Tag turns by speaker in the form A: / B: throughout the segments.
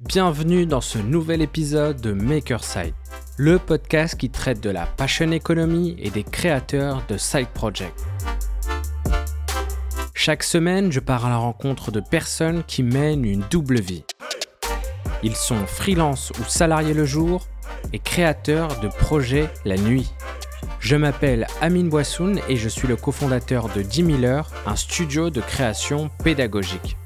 A: Bienvenue dans ce nouvel épisode de Makerside, le podcast qui traite de la passion economy et des créateurs de side projects. Chaque semaine, je pars à la rencontre de personnes qui mènent une double vie. Ils sont freelance ou salariés le jour et créateurs de projets la nuit. Je m'appelle Amine Boissoun et je suis le cofondateur de 10 000 heures, un studio de création pédagogique.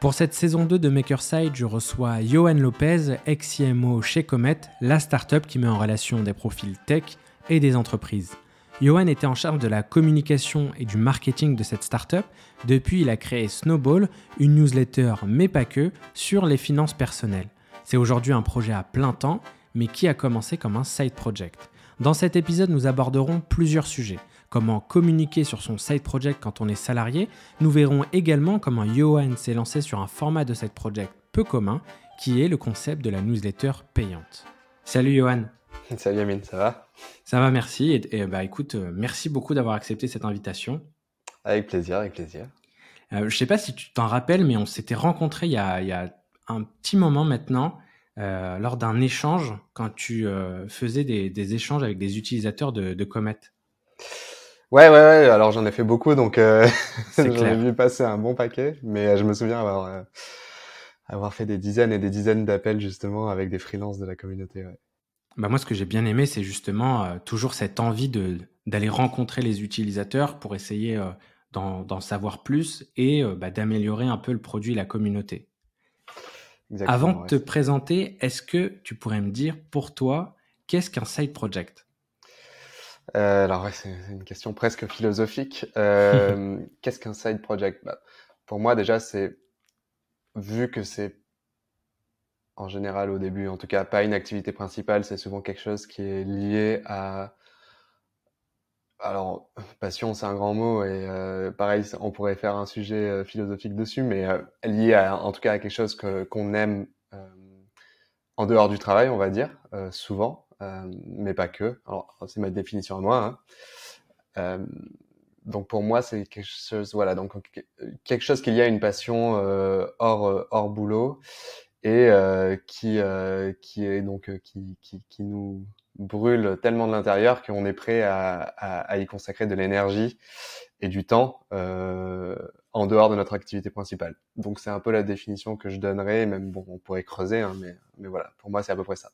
A: Pour cette saison 2 de Makerside, je reçois Johan Lopez, ex-CMO chez Comet, la startup qui met en relation des profils tech et des entreprises. Johan était en charge de la communication et du marketing de cette startup. Depuis, il a créé Snowball, une newsletter, mais pas que, sur les finances personnelles. C'est aujourd'hui un projet à plein temps, mais qui a commencé comme un side project. Dans cet épisode, nous aborderons plusieurs sujets. Comment communiquer sur son side project quand on est salarié. Nous verrons également comment Johan s'est lancé sur un format de side project peu commun, qui est le concept de la newsletter payante. Salut Johan.
B: Salut Amine, ça va?
A: Ça va, merci. Et, bah écoute, euh, merci beaucoup d'avoir accepté cette invitation.
B: Avec plaisir, avec plaisir.
A: Euh, je sais pas si tu t'en rappelles, mais on s'était rencontrés il y, a, un petit moment maintenant. Euh, lors d'un échange quand tu euh, faisais des, échanges avec des utilisateurs de, de Comet.
B: Ouais, ouais, ouais. Alors j'en ai fait beaucoup, donc euh, j'en ai vu passer un bon paquet. Mais euh, je me souviens avoir avoir fait des dizaines et des dizaines d'appels justement avec des freelances de la communauté. Ouais.
A: Bah moi, ce que j'ai bien aimé, c'est justement toujours cette envie de d'aller rencontrer les utilisateurs pour essayer d'en savoir plus et bah, d'améliorer un peu le produit et la communauté. Avant de te présenter, est-ce que tu pourrais me dire pour toi, qu'est-ce qu'un side project?
B: Euh, Alors, c'est une question presque philosophique. Euh, qu'est-ce qu'un side project? Bah, Pour moi, déjà, c'est vu que c'est en général au début, en tout cas, pas une activité principale, c'est souvent quelque chose qui est lié à alors, passion, c'est un grand mot et euh, pareil, on pourrait faire un sujet euh, philosophique dessus, mais euh, lié à, en tout cas à quelque chose que, qu'on aime en dehors du travail, on va dire, souvent, mais pas que. Alors, c'est ma définition à moi. Hein. donc pour moi, c'est quelque chose, voilà, donc quelque chose qui y a une passion hors hors boulot et qui qui est donc qui, qui, qui nous brûle tellement de l'intérieur qu'on est prêt à, à, y consacrer de l'énergie et du temps euh, en dehors de notre activité principale. Donc c'est un peu la définition que je donnerais, même bon, on pourrait creuser, hein, mais, mais voilà, pour moi c'est à peu près ça.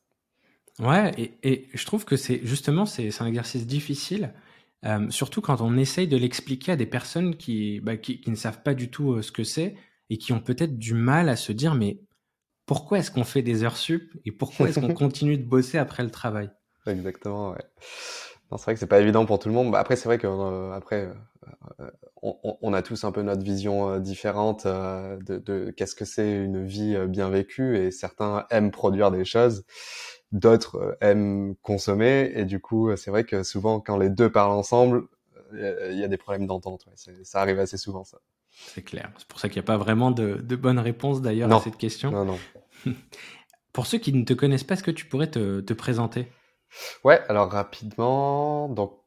A: Ouais, et, et je trouve que c'est justement c'est un exercice difficile, euh, surtout quand on essaye de l'expliquer à des personnes qui, bah, qui, qui, ne savent pas du tout euh, ce que c'est et qui ont peut-être du mal à se dire mais pourquoi est-ce qu'on fait des heures sup et pourquoi est-ce qu'on continue de bosser après le travail?
B: Exactement, ouais. c'est vrai que c'est pas évident pour tout le monde. Bah, après, c'est vrai que euh, après, euh, on, on, a tous un peu notre vision différente de, de qu'est-ce que c'est une vie bien vécue. Et certains aiment produire des choses, d'autres aiment consommer. Et du coup, c'est vrai que souvent, quand les deux parlent ensemble, il y a des problèmes d'entente. Ouais. Ça arrive assez souvent, ça.
A: C'est clair. C'est pour ça qu'il n'y a pas vraiment de, de bonne réponse d'ailleurs à cette question.
B: Non, non.
A: pour ceux qui ne te connaissent pas, est-ce que tu pourrais te, te présenter?
B: Ouais, alors rapidement, donc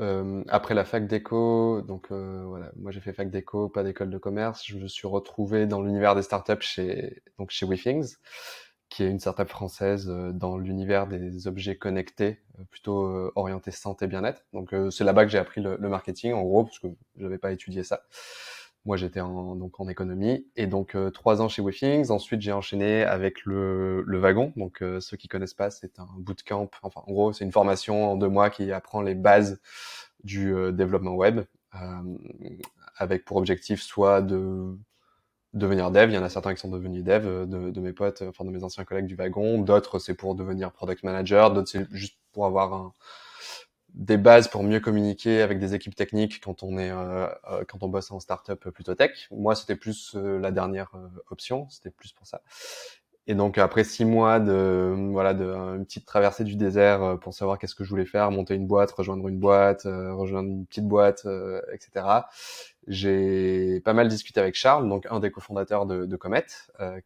B: euh, après la fac d'éco, donc euh, voilà, moi j'ai fait fac d'éco, pas d'école de commerce, je me suis retrouvé dans l'univers des startups chez donc chez WeThings, qui est une startup française euh, dans l'univers des objets connectés, plutôt orienté santé bien-être. Donc c'est là-bas que j'ai appris le, le, marketing en gros, parce que j'avais pas étudié ça. Moi, j'étais en, donc en économie et donc euh, trois ans chez WeThings. Ensuite, j'ai enchaîné avec le, le wagon. Donc, euh, ceux qui connaissent pas, c'est un bootcamp. Enfin, en gros, c'est une formation en deux mois qui apprend les bases du euh, développement web, avec pour objectif soit de devenir dev. Il y en a certains qui sont devenus dev de, de mes potes, enfin de mes anciens collègues du wagon. D'autres, c'est pour devenir product manager. D'autres, c'est juste pour avoir un des bases pour mieux communiquer avec des équipes techniques quand on est euh, euh quand on bosse en startup plutôt tech. Moi, c'était plus euh, la dernière euh, option, c'était plus pour ça. Et donc après six mois de voilà de une petite traversée du désert pour savoir qu'est-ce que je voulais faire, monter une boîte, rejoindre une boîte, rejoindre une petite boîte, etc. J'ai pas mal discuté avec Charles, donc un des cofondateurs de, de Comet,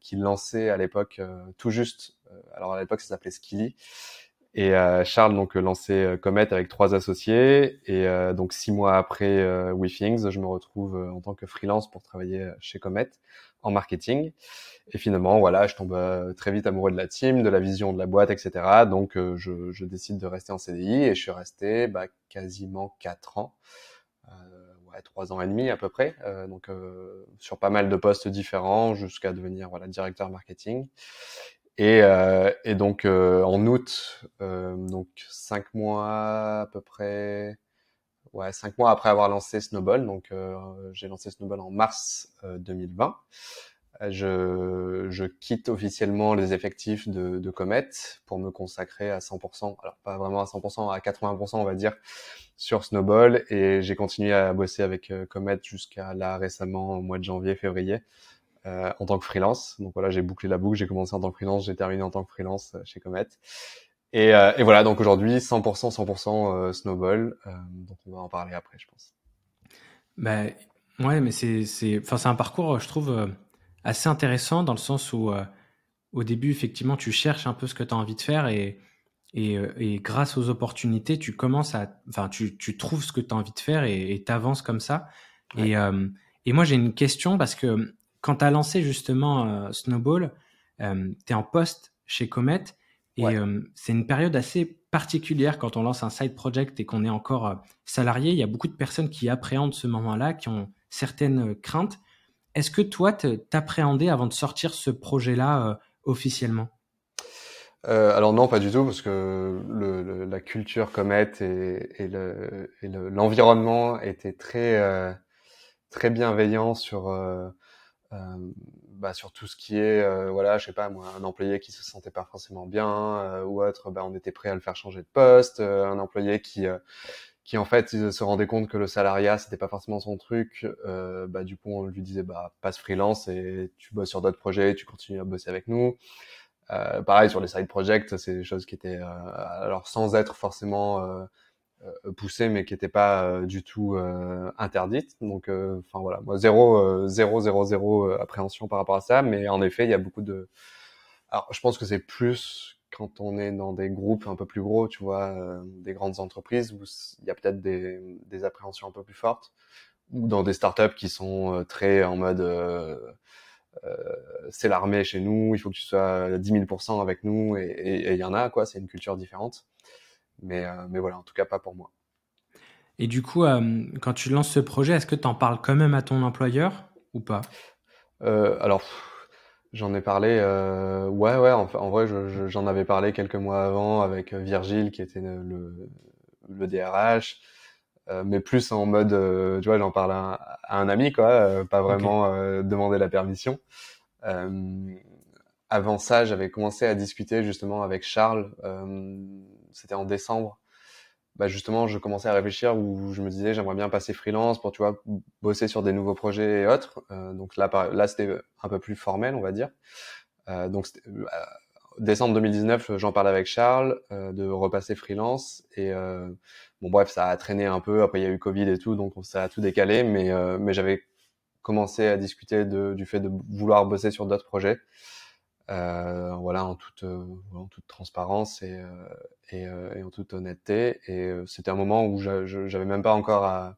B: qui lançait à l'époque tout juste, alors à l'époque ça s'appelait Skilly, et euh, Charles donc euh, lancé euh, Comet avec trois associés et euh, donc six mois après euh, WeThings, je me retrouve en tant que freelance pour travailler chez Comet en marketing. Et finalement, voilà, je tombe très vite amoureux de la team, de la vision de la boîte, etc. Donc, je, je, décide de rester en CDI et je suis resté bah, quasiment quatre ans, trois ans et demi à peu près, donc sur pas mal de postes différents jusqu'à devenir voilà directeur marketing. Et, euh, et donc euh, en août, euh, donc cinq mois à peu près, ouais cinq mois après avoir lancé Snowball, donc j'ai lancé Snowball en mars 2020. Je, je, quitte officiellement les effectifs de, de, Comet pour me consacrer à 100%, alors pas vraiment à 100%, à 80% on va dire, sur Snowball. Et j'ai continué à bosser avec Comet jusqu'à là récemment, au mois de janvier, février. Euh, en tant que freelance. Donc voilà, j'ai bouclé la boucle, j'ai commencé en tant que freelance, j'ai terminé en tant que freelance euh, chez Comet. Et, euh, et voilà, donc aujourd'hui 100% 100% Snowball. donc on va en parler après, je pense.
A: Bah, ouais, mais c'est c'est enfin c'est un parcours, je trouve assez intéressant dans le sens où au début effectivement tu cherches un peu ce que tu as envie de faire et et, et, grâce aux opportunités, tu commences à, enfin, tu, tu trouves ce que tu as envie de faire et tu avances comme ça. Et, et moi, j'ai une question parce que quand tu as lancé justement euh, Snowball, euh, tu es en poste chez Comet et euh, c'est une période assez particulière quand on lance un side project et qu'on est encore salarié. Il y a beaucoup de personnes qui appréhendent ce moment-là, qui ont certaines craintes. Est-ce que toi, t'appréhendais avant de sortir ce projet-là officiellement?
B: Euh, alors non, pas du tout, parce que la culture Comet et, l'environnement le, était très euh, très bienveillant sur euh, bah, sur tout ce qui est, euh, voilà, je sais pas un employé qui se sentait pas forcément bien euh, ou autre, bah, on était prêt à le faire changer de poste. un employé qui qui en fait se rendait compte que le salariat c'était pas forcément son truc, euh, bah du coup on lui disait bah passe freelance et tu bosses sur d'autres projets, tu continues à bosser avec nous. Euh, pareil sur les side projects, c'est des choses qui étaient euh, alors sans être forcément euh, poussée mais qui n'était pas du tout euh, interdite. Donc, enfin voilà, moi zéro, zéro, zéro, zéro appréhension par rapport à ça. Mais en effet, il y a beaucoup de. Alors, je pense que c'est plus quand on est dans des groupes un peu plus gros, tu vois, des grandes entreprises où il y a peut-être des, des, appréhensions un peu plus fortes, ou dans des startups qui sont très en mode euh, c'est l'armée chez nous, il faut que tu sois à 10 000% avec nous, et il y en a, quoi, c'est une culture différente. Mais, euh, mais voilà, en tout cas, pas pour moi.
A: Et du coup, euh, quand tu lances ce projet, est-ce que tu en parles quand même à ton employeur ou pas?
B: Euh, Alors, j'en ai parlé. Euh, ouais, ouais. En, en vrai, j'en avais parlé quelques mois avant avec Virgile, qui était le, le, DRH, euh, mais plus en mode, tu vois, j'en parle à, un ami, quoi, pas vraiment demander la permission. avant ça, j'avais commencé à discuter justement avec Charles c'était en décembre, bah justement, je commençais à réfléchir où je me disais j'aimerais bien passer freelance pour tu vois bosser sur des nouveaux projets et autres. Euh, donc là, là c'était un peu plus formel, on va dire. Euh, donc euh, décembre 2019, j'en parle avec Charles euh, de repasser freelance et euh, bon bref, ça a traîné un peu. Après il y a eu Covid et tout, donc ça a tout décalé. Mais mais j'avais commencé à discuter de, du fait de vouloir bosser sur d'autres projets. Euh, voilà, en toute, euh, en toute transparence et, euh, et, en toute honnêteté. Et c'était un moment où j'avais même pas encore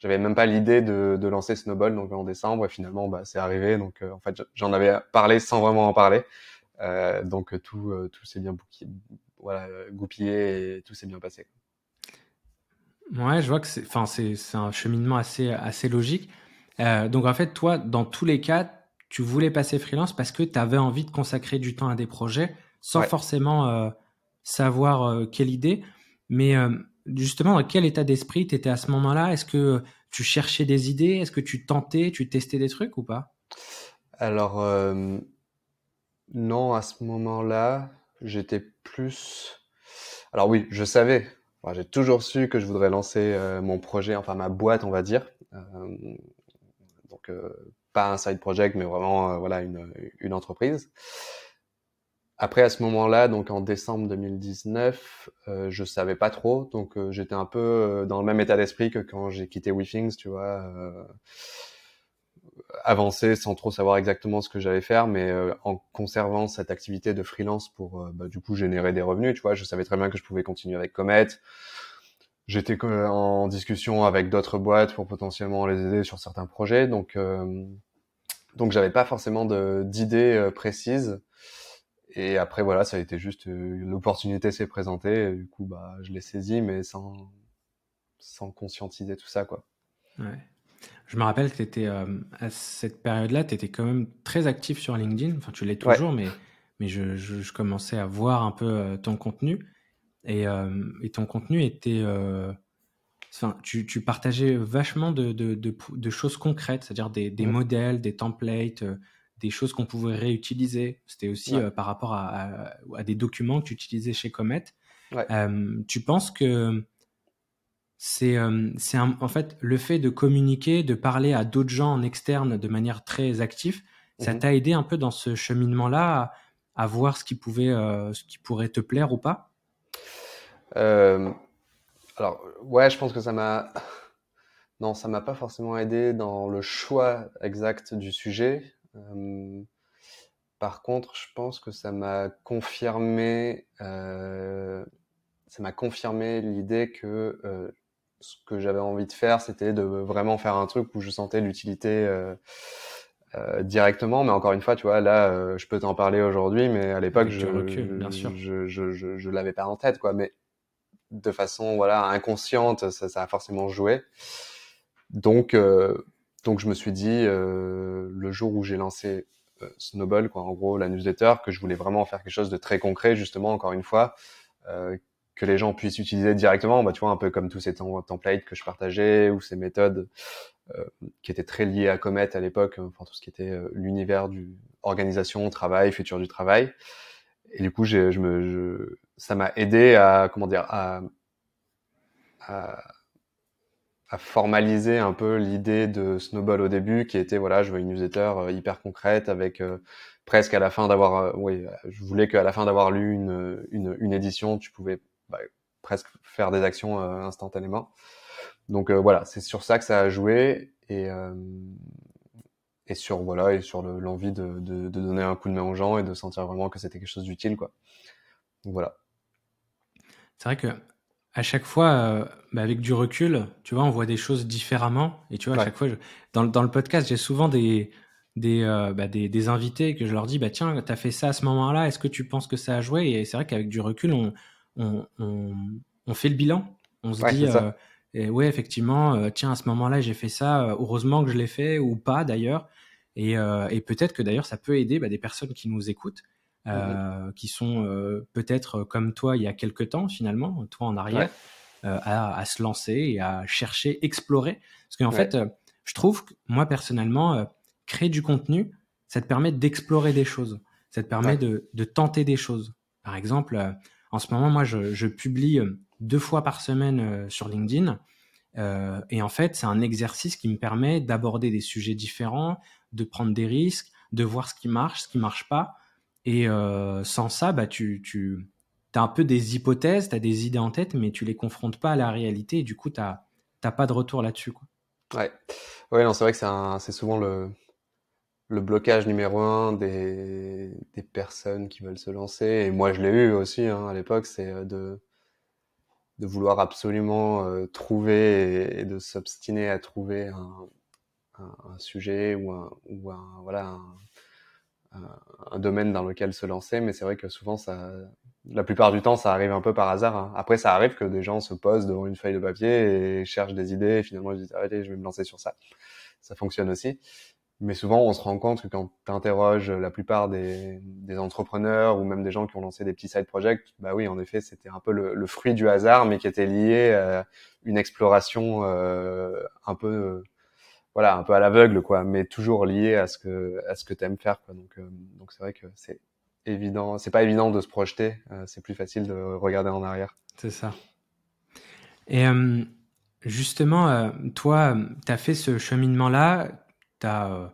B: j'avais même pas l'idée de, de, lancer Snowball donc en décembre. Et finalement bah, c'est arrivé. Donc en fait j'en avais parlé sans vraiment en parler. Donc tout tout s'est bien voilà goupillé et tout s'est bien passé.
A: Ouais je vois que c'est c'est un cheminement assez assez logique. Donc en fait toi dans tous les cas tu voulais passer freelance parce que tu avais envie de consacrer du temps à des projets sans forcément euh, savoir euh, quelle idée. Mais euh, justement, dans quel état d'esprit tu étais à ce moment-là? Est-ce que tu cherchais des idées? Est-ce que tu tentais, tu testais des trucs ou pas?
B: Alors, non, à ce moment-là, j'étais plus... Alors oui, je savais. J'ai toujours su que je voudrais lancer mon projet, enfin ma boîte, on va dire. donc pas un side project, mais vraiment euh, voilà une, une entreprise. Après, à ce moment-là, donc en décembre 2019, euh, je savais pas trop, donc euh, j'étais un peu euh, dans le même état d'esprit que quand j'ai quitté WeThings, tu vois, euh, avancer sans trop savoir exactement ce que j'allais faire, mais en conservant cette activité de freelance pour bah, du coup générer des revenus, tu vois, je savais très bien que je pouvais continuer avec Comet. J'étais en discussion avec d'autres boîtes pour potentiellement les aider sur certains projets, donc donc j'avais pas forcément d'idées précises. Et après voilà, ça a été juste l'opportunité s'est présentée. du coup, bah, je l'ai saisi, mais sans sans conscientiser tout ça, quoi.
A: Ouais. Je me rappelle que étais, euh, à cette période-là, tu étais quand même très actif sur LinkedIn. Enfin, tu l'es toujours, mais, mais je, je, commençais à voir un peu euh, ton contenu. Et, euh, et, ton contenu était. Enfin, tu, tu, partageais vachement de, de, de, choses concrètes, c'est-à-dire des, des modèles, des templates, des choses qu'on pouvait réutiliser. C'était aussi par rapport à, à, à, des documents que tu utilisais chez Comet. tu penses que c'est euh, en fait le fait de communiquer, de parler à d'autres gens en externe de manière très active. Ça mmh t'a aidé un peu dans ce cheminement-là à, voir ce qui pouvait, euh, ce qui pourrait te plaire ou pas?
B: Euh, alors ouais, je pense que ça m'a non, ça m'a pas forcément aidé dans le choix exact du sujet. par contre, je pense que ça m'a confirmé, ça m'a confirmé l'idée que ce que j'avais envie de faire, c'était de vraiment faire un truc où je sentais l'utilité euh, euh, directement. Mais encore une fois, tu vois, là, euh, je peux t'en parler aujourd'hui, mais à l'époque, je, je, je, je, je, l'avais pas en tête, quoi. Mais de façon, voilà, inconsciente, ça, ça a forcément joué. Donc, euh, donc, je me suis dit, euh, le jour où j'ai lancé Snowball, quoi, en gros, la newsletter, que je voulais vraiment faire quelque chose de très concret, justement, encore une fois, euh, que les gens puissent utiliser directement, bah, tu vois, un peu comme tous ces templates que je partageais ou ces méthodes euh, qui étaient très liées à Comet à l'époque, enfin tout ce qui était euh, l'univers du organisation, travail, futur du travail. Et du coup, je me, ça m'a aidé à, comment dire, à, à, à formaliser un peu l'idée de Snowball au début, qui était voilà, je veux une newsletter euh, hyper concrète avec euh, presque à la fin d'avoir, oui, je voulais qu'à la fin d'avoir lu une, une, une édition, tu pouvais bah, presque faire des actions euh, instantanément. Donc euh, voilà, c'est sur ça que ça a joué et euh, et sur voilà et sur l'envie de, de, de, donner un coup de main aux gens et de sentir vraiment que c'était quelque chose d'utile quoi. Donc voilà.
A: C'est vrai que à chaque fois, bah avec du recul, tu vois, on voit des choses différemment. Et tu vois, à chaque fois, dans, dans, le podcast, j'ai souvent des des, bah des, des, invités que je leur dis, bah tiens, t'as fait ça à ce moment-là, est-ce que tu penses que ça a joué? Et c'est vrai qu'avec du recul, on, on, fait le bilan. On se dit, euh, et ouais, effectivement, euh, tiens, à ce moment-là, j'ai fait ça. Euh, heureusement que je l'ai fait ou pas d'ailleurs. Et, peut-être que d'ailleurs, ça peut aider bah, des personnes qui nous écoutent, mhm. qui sont peut-être comme toi il y a quelques temps finalement, toi en arrière, à, se lancer et à chercher, explorer. Parce qu'en fait, je trouve que moi personnellement, créer du contenu, ça te permet d'explorer des choses. Ça te permet de, de, tenter des choses. Par exemple, en ce moment, moi, je, publie euh, deux fois par semaine euh, sur LinkedIn. Euh, et en fait, c'est un exercice qui me permet d'aborder des sujets différents, de prendre des risques, de voir ce qui marche, ce qui marche pas. Et sans ça, bah, tu, tu as un peu des hypothèses, tu as des idées en tête, mais tu les confrontes pas à la réalité. Et du coup, tu n'as pas de retour là-dessus. Quoi.
B: Ouais, ouais non, c'est vrai que c'est souvent le, le blocage numéro un des, des, personnes qui veulent se lancer, et moi je l'ai eu aussi hein, à l'époque, c'est euh, de, de vouloir absolument euh, trouver et, de s'obstiner à trouver un, un, un, sujet ou un, ou un voilà un, un, domaine dans lequel se lancer. Mais c'est vrai que souvent ça, la plupart du temps, ça arrive un peu par hasard. Hein. Après, ça arrive que des gens se posent devant une feuille de papier et cherchent des idées et finalement ils disent allez, je vais me lancer sur ça. Ça fonctionne aussi. Mais souvent, on se rend compte que quand tu interroges la plupart des, des, entrepreneurs ou même des gens qui ont lancé des petits side projects, bah oui, en effet, c'était un peu le, le, fruit du hasard, mais qui était lié à une exploration euh, un peu, voilà, un peu à l'aveugle, quoi, mais toujours lié à ce que à ce que t'aimes faire, quoi. Donc, euh, donc c'est vrai que c'est évident, c'est pas évident de se projeter, euh, c'est plus facile de regarder en arrière.
A: C'est ça. Et justement, toi, tu as fait ce cheminement-là tu as euh,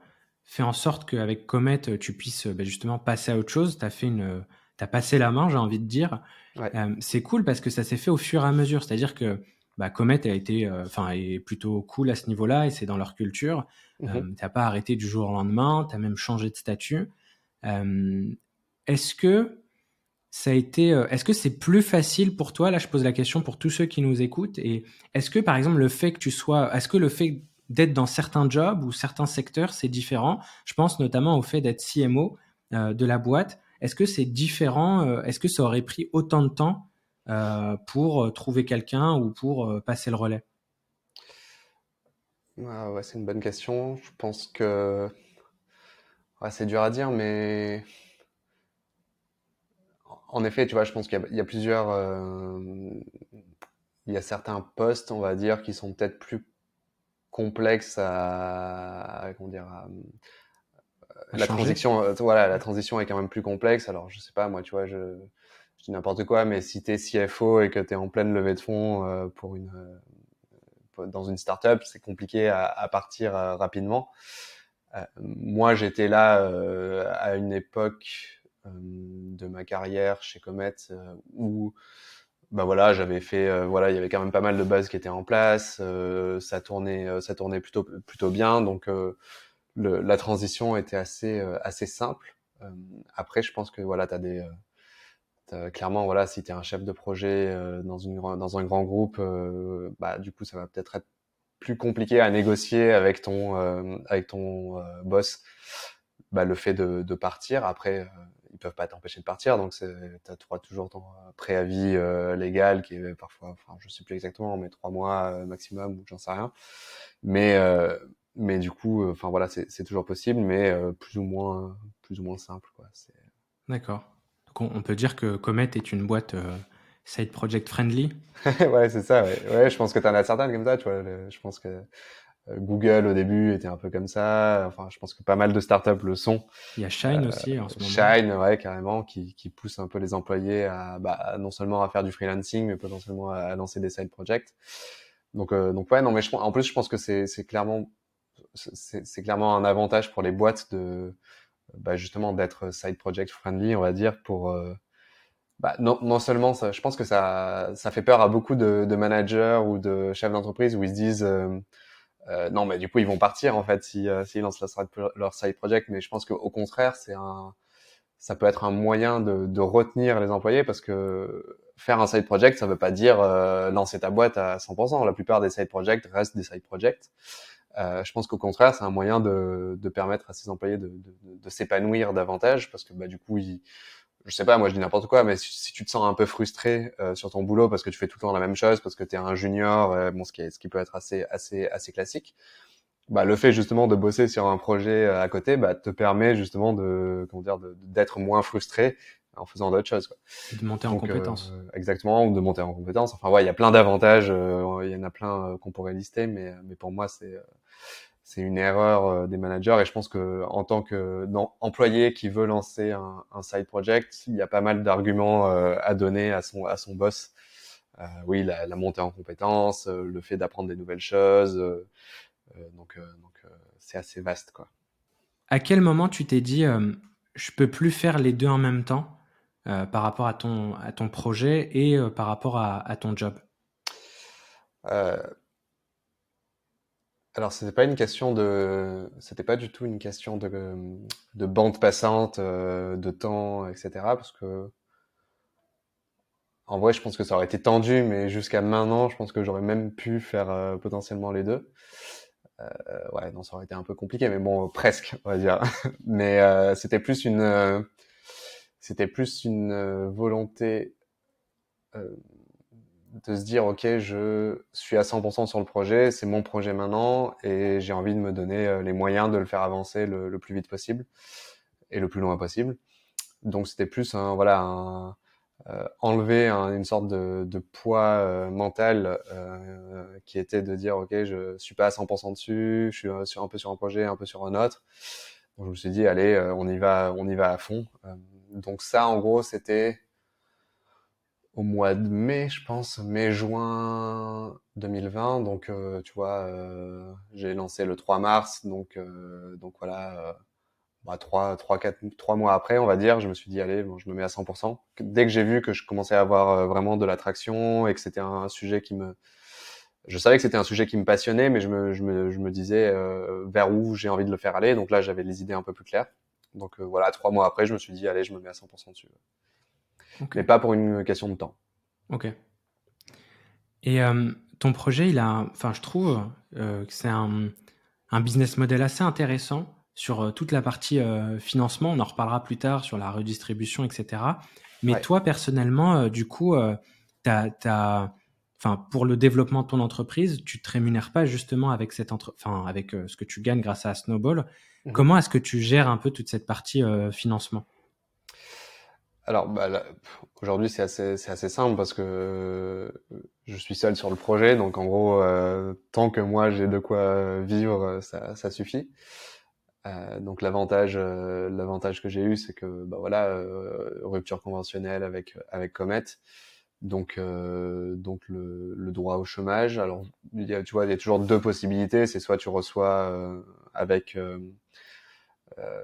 A: fait en sorte qu'avec Comet, tu puisses bah, justement passer à autre chose. Tu as fait une, as passé la main, j'ai envie de dire. Euh, c'est cool parce que ça s'est fait au fur et à mesure. C'est-à-dire que bah, Comet a été, euh, enfin, est plutôt cool à ce niveau-là et c'est dans leur culture. Mmh t'as pas arrêté du jour au lendemain. tu as même changé de statut. est-ce que ça a été, est-ce que c'est plus facile pour toi Là, je pose la question pour tous ceux qui nous écoutent. Et est-ce que, par exemple, le fait que tu sois, est-ce que le fait d'être dans certains jobs ou certains secteurs, c'est différent? Je pense notamment au fait d'être CMO de la boîte. Est-ce que c'est différent Est-ce que ça aurait pris autant de temps pour trouver quelqu'un ou pour passer le relais?
B: Ah ouais, c'est une bonne question. Je pense que c'est dur à dire, mais en effet, tu vois, je pense qu'il y, a plusieurs, euh, il y a certains postes, on va dire, qui sont peut-être plus complexes à, comment dire, la transition, euh, voilà, la transition est quand même plus complexe. Alors, je sais pas, moi, tu vois, je, dis n'importe quoi, mais si t'es CFO et que t'es en pleine levée de fonds euh, pour une, dans une startup, c'est compliqué à, à partir rapidement. moi, j'étais là à une époque euh, de ma carrière chez Comet euh, où bah voilà, j'avais fait, euh, voilà, il y avait quand même pas mal de bases qui étaient en place, ça tournait, ça tournait plutôt plutôt bien, donc le, la transition était assez assez simple. après, je pense que voilà, t'as des clairement voilà, si tu es un chef de projet dans une dans un grand groupe, bah du coup, ça va peut-être être plus compliqué à négocier avec ton avec ton boss. Bah, le fait de, partir. Après, ils peuvent pas t'empêcher de partir, donc tu as toujours ton préavis euh, légal qui est parfois, enfin je sais plus exactement, mais trois mois euh, maximum ou j'en sais rien. Mais euh, mais du coup, enfin voilà, c'est toujours possible, mais plus ou moins plus ou moins simple.
A: D'accord. On, peut dire que Comet est une boîte side project friendly.
B: ouais, c'est ça. Ouais. ouais, je pense que tu en as certaines comme ça. Tu vois, je pense que euh, Google au début était un peu comme ça. Enfin, je pense que pas mal de startups le sont.
A: Il y a Shine euh, aussi en ce moment.
B: Shine, ouais, carrément, qui, qui pousse un peu les employés à bah, non seulement à faire du freelancing, mais potentiellement à, lancer des side projects. Donc, euh, donc ouais, non, mais je, en plus, je pense que c'est clairement, c'est clairement un avantage pour les boîtes de, bah, justement, d'être side project friendly, on va dire, pour bah, non, non seulement ça, je pense que ça, ça fait peur à beaucoup de, de managers ou de chefs d'entreprise où ils se disent euh, non, mais du coup, ils vont partir en fait s'ils si, euh, lancent leur side project. Mais je pense qu'au contraire, c'est un, ça peut être un moyen de, de, retenir les employés parce que faire un side project, ça veut pas dire euh, lancer ta boîte à 100%. La plupart des side projects restent des side projects. Euh, je pense qu'au contraire, c'est un moyen de, de, permettre à ces employés de, de, de s'épanouir davantage parce que bah, du coup, ils, je sais pas, moi je dis n'importe quoi, mais si, tu te sens un peu frustré euh, sur ton boulot parce que tu fais tout le temps la même chose, parce que tu es un junior, euh, bon, ce qui, est, ce qui peut être assez, assez, assez classique, bah, le fait justement de bosser sur un projet euh, à côté bah, te permet justement de, comment dire, d'être moins frustré en faisant d'autres choses. Quoi.
A: de monter en compétence.
B: exactement, ou de monter en compétence. Enfin, ouais, il y a plein d'avantages, il y en a plein qu'on pourrait lister, mais, mais pour moi, c'est c'est une erreur euh, des managers et je pense que en tant que employé qui veut lancer un, un, side project, il y a pas mal d'arguments euh, à donner à son à son boss. Euh, oui, la, la, montée en compétences, euh, le fait d'apprendre des nouvelles choses, donc donc c'est assez vaste quoi.
A: À quel moment tu t'es dit je peux plus faire les deux en même temps? Par rapport à ton à ton projet et par rapport à, à ton job?
B: Alors, c'était pas une question de, c'était pas du tout une question de, de bande passante, euh, de temps, etc. Parce que, en vrai, je pense que ça aurait été tendu, mais jusqu'à maintenant, je pense que j'aurais même pu faire euh, potentiellement les deux. Euh, ouais, non, ça aurait été un peu compliqué, mais bon, presque, on va dire. mais euh, c'était plus une, c'était plus une volonté de se dire ok je suis à 100% sur le projet c'est mon projet maintenant et j'ai envie de me donner euh, les moyens de le faire avancer le, plus vite possible et le plus loin possible. Donc c'était plus un, voilà euh, enlever une sorte de, poids euh, mental euh, qui était de dire ok je suis pas à 100% dessus je suis un peu sur un projet un peu sur un autre. Je me suis dit allez on y va on y va à fond donc ça en gros c'était au mois de mai, je pense, mai-juin 2020. Donc, euh, tu vois, euh, j'ai lancé le 3 mars. Donc, euh, donc voilà, bah, 3, 3, 4, 3 mois après, on va dire, je me suis dit, allez, bon, je me mets à 100%. Dès que j'ai vu que je commençais à avoir vraiment de l'attraction et que c'était un sujet qui me... Je savais que c'était un sujet qui me passionnait, mais je me, je me, je me disais vers où j'ai envie de le faire aller. Donc là, j'avais les idées un peu plus claires. Donc voilà, trois mois après, je me suis dit, allez, je me mets à 100% dessus mais pas pour une question de temps.
A: Ok. Et euh, ton projet, il a, enfin, je trouve que c'est un, un, business model assez intéressant sur toute la partie financement. On en reparlera plus tard sur la redistribution, etc. Mais toi, personnellement, du coup, tu as enfin, pour le développement de ton entreprise, tu te rémunères pas justement avec cette enfin, avec euh, ce que tu gagnes grâce à Snowball. Mmh. Comment est-ce que tu gères un peu toute cette partie euh, financement?
B: Alors, bah, aujourd'hui, c'est assez, assez, simple parce que euh, je suis seul sur le projet. Donc, en gros, tant que moi, j'ai de quoi vivre, ça, ça suffit. donc, l'avantage, l'avantage que j'ai eu, c'est que, bah, voilà, rupture conventionnelle avec, avec Comet donc euh, donc le, le, droit au chômage. Alors il y a, tu vois, il y a toujours deux possibilités. C'est soit tu reçois euh, avec, euh, euh,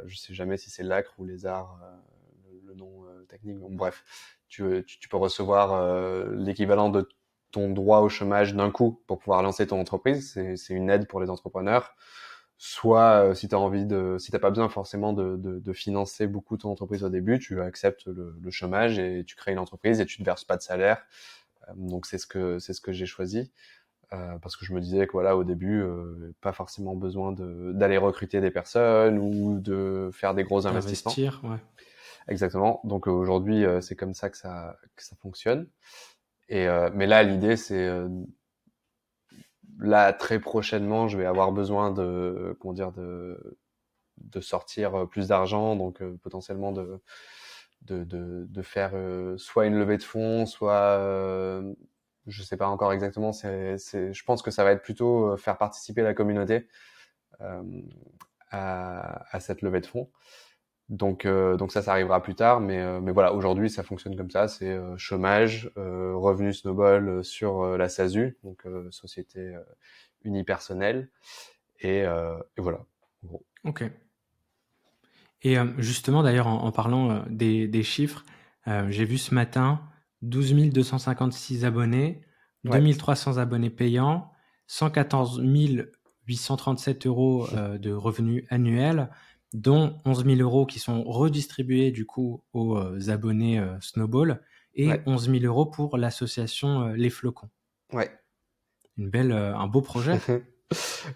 B: je sais jamais si c'est l'ACRE ou arts, euh, le, le, nom technique. Donc, bref, tu, tu, peux recevoir l'équivalent de ton droit au chômage d'un coup pour pouvoir lancer ton entreprise. C'est une aide pour les entrepreneurs soit euh, si tu as envie de si t'as pas besoin forcément de, de, de, financer beaucoup ton entreprise au début tu acceptes le, le, chômage et tu crées une entreprise et tu ne verses pas de salaire euh, donc c'est ce que c'est ce que j'ai choisi euh, parce que je me disais que voilà au début euh, pas forcément besoin d'aller recruter des personnes ou de faire des gros investissements.
A: Ouais.
B: exactement. Donc aujourd'hui c'est comme ça que ça que ça fonctionne. Et mais là l'idée c'est là très prochainement, je vais avoir besoin de comment dire de de sortir plus d'argent, donc euh, potentiellement de de, de, de faire euh, soit une levée de fonds, soit euh, je sais pas encore exactement. Je pense que ça va être plutôt faire participer la communauté à, à cette levée de fonds. Donc, euh, ça, ça arrivera plus tard, mais, euh, voilà, aujourd'hui, ça fonctionne comme ça. C'est euh, chômage, revenu snowball sur la SASU, donc société unipersonnelle, et, et voilà.
A: Ok. Et justement, d'ailleurs, en, parlant des, chiffres, j'ai vu ce matin 12 256 abonnés, 2300 abonnés payants, 114 837 euros de revenus annuels dont 11 000 euros qui sont redistribués du coup aux euh, abonnés euh, Snowball et 11 000 euros pour l'association euh, Les Flocons.
B: Ouais.
A: Une belle, un beau projet.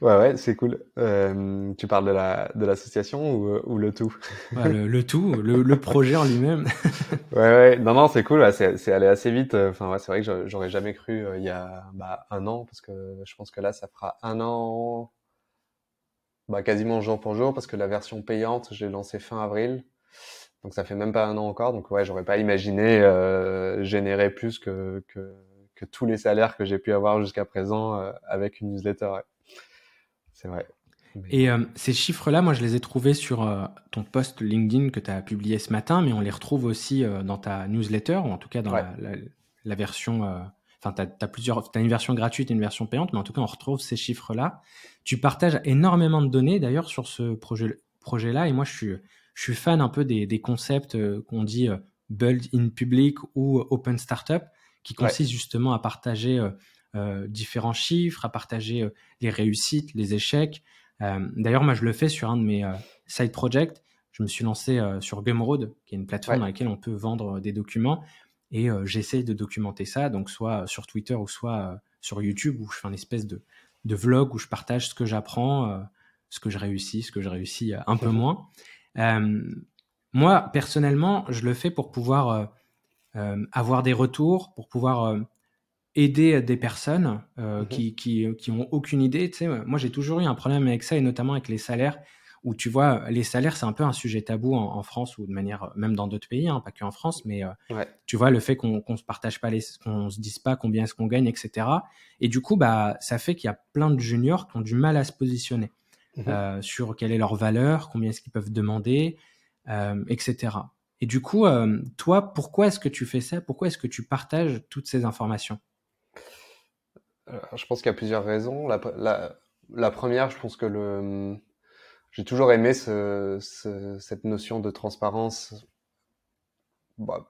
B: ouais, ouais, c'est cool. tu parles de la de l'association ou, ou, le tout?
A: Le, tout, le, le projet en lui-même.
B: ouais, ouais, non, non, c'est cool. c'est allé assez vite. Enfin, ouais, c'est vrai que j'aurais jamais cru il y a bah, un an, parce que je pense que là, ça fera un an bah, quasiment jour pour jour parce que la version payante, j'ai lancé fin avril. Donc ça fait même pas un an encore. Donc ouais, j'aurais pas imaginé euh, générer plus que, que, que, tous les salaires que j'ai pu avoir jusqu'à présent euh, avec une newsletter. C'est vrai.
A: Et euh, ces chiffres-là, moi, je les ai trouvés sur euh, ton post LinkedIn que tu as publié ce matin, mais on les retrouve aussi euh, dans ta newsletter, ou en tout cas dans la, la, la, version Enfin, tu as, plusieurs, as une version gratuite et une version payante, mais en tout cas, on retrouve ces chiffres-là. Tu partages énormément de données d'ailleurs sur ce projet, projet-là, et moi, je suis, je suis fan un peu des, des concepts euh, qu'on dit euh, build in public ou open startup, qui consistent justement à partager différents chiffres, à partager les réussites, les échecs. d'ailleurs, moi, je le fais sur un de mes side projects. Je me suis lancé sur Gumroad, qui est une plateforme dans laquelle on peut vendre des documents. Et euh, j'essaye de documenter ça, donc soit sur Twitter ou soit euh, sur YouTube, où je fais une espèce de, de vlog où je partage ce que j'apprends, euh, ce que je réussis, ce que je réussis un peu moins. moi, personnellement, je le fais pour pouvoir avoir des retours, pour pouvoir aider des personnes mmh qui, qui, qui ont aucune idée. Tu sais, moi, j'ai toujours eu un problème avec ça, et notamment avec les salaires où tu vois, les salaires, c'est un peu un sujet tabou en, France ou de manière, même dans d'autres pays, hein, pas que en France, mais euh, tu vois, le fait qu'on ne se partage pas, les, qu'on se dise pas combien est-ce qu'on gagne, etc. Et du coup, bah, ça fait qu'il y a plein de juniors qui ont du mal à se positionner mmh euh, sur quelle est leur valeur, combien est-ce qu'ils peuvent demander, euh, etc. Et du coup, toi, pourquoi est-ce que tu fais ça? Pourquoi est-ce que tu partages toutes ces informations?
B: Je pense qu'il y a plusieurs raisons. La, première, je pense que j'ai toujours aimé ce, ce, cette notion de transparence. Bah,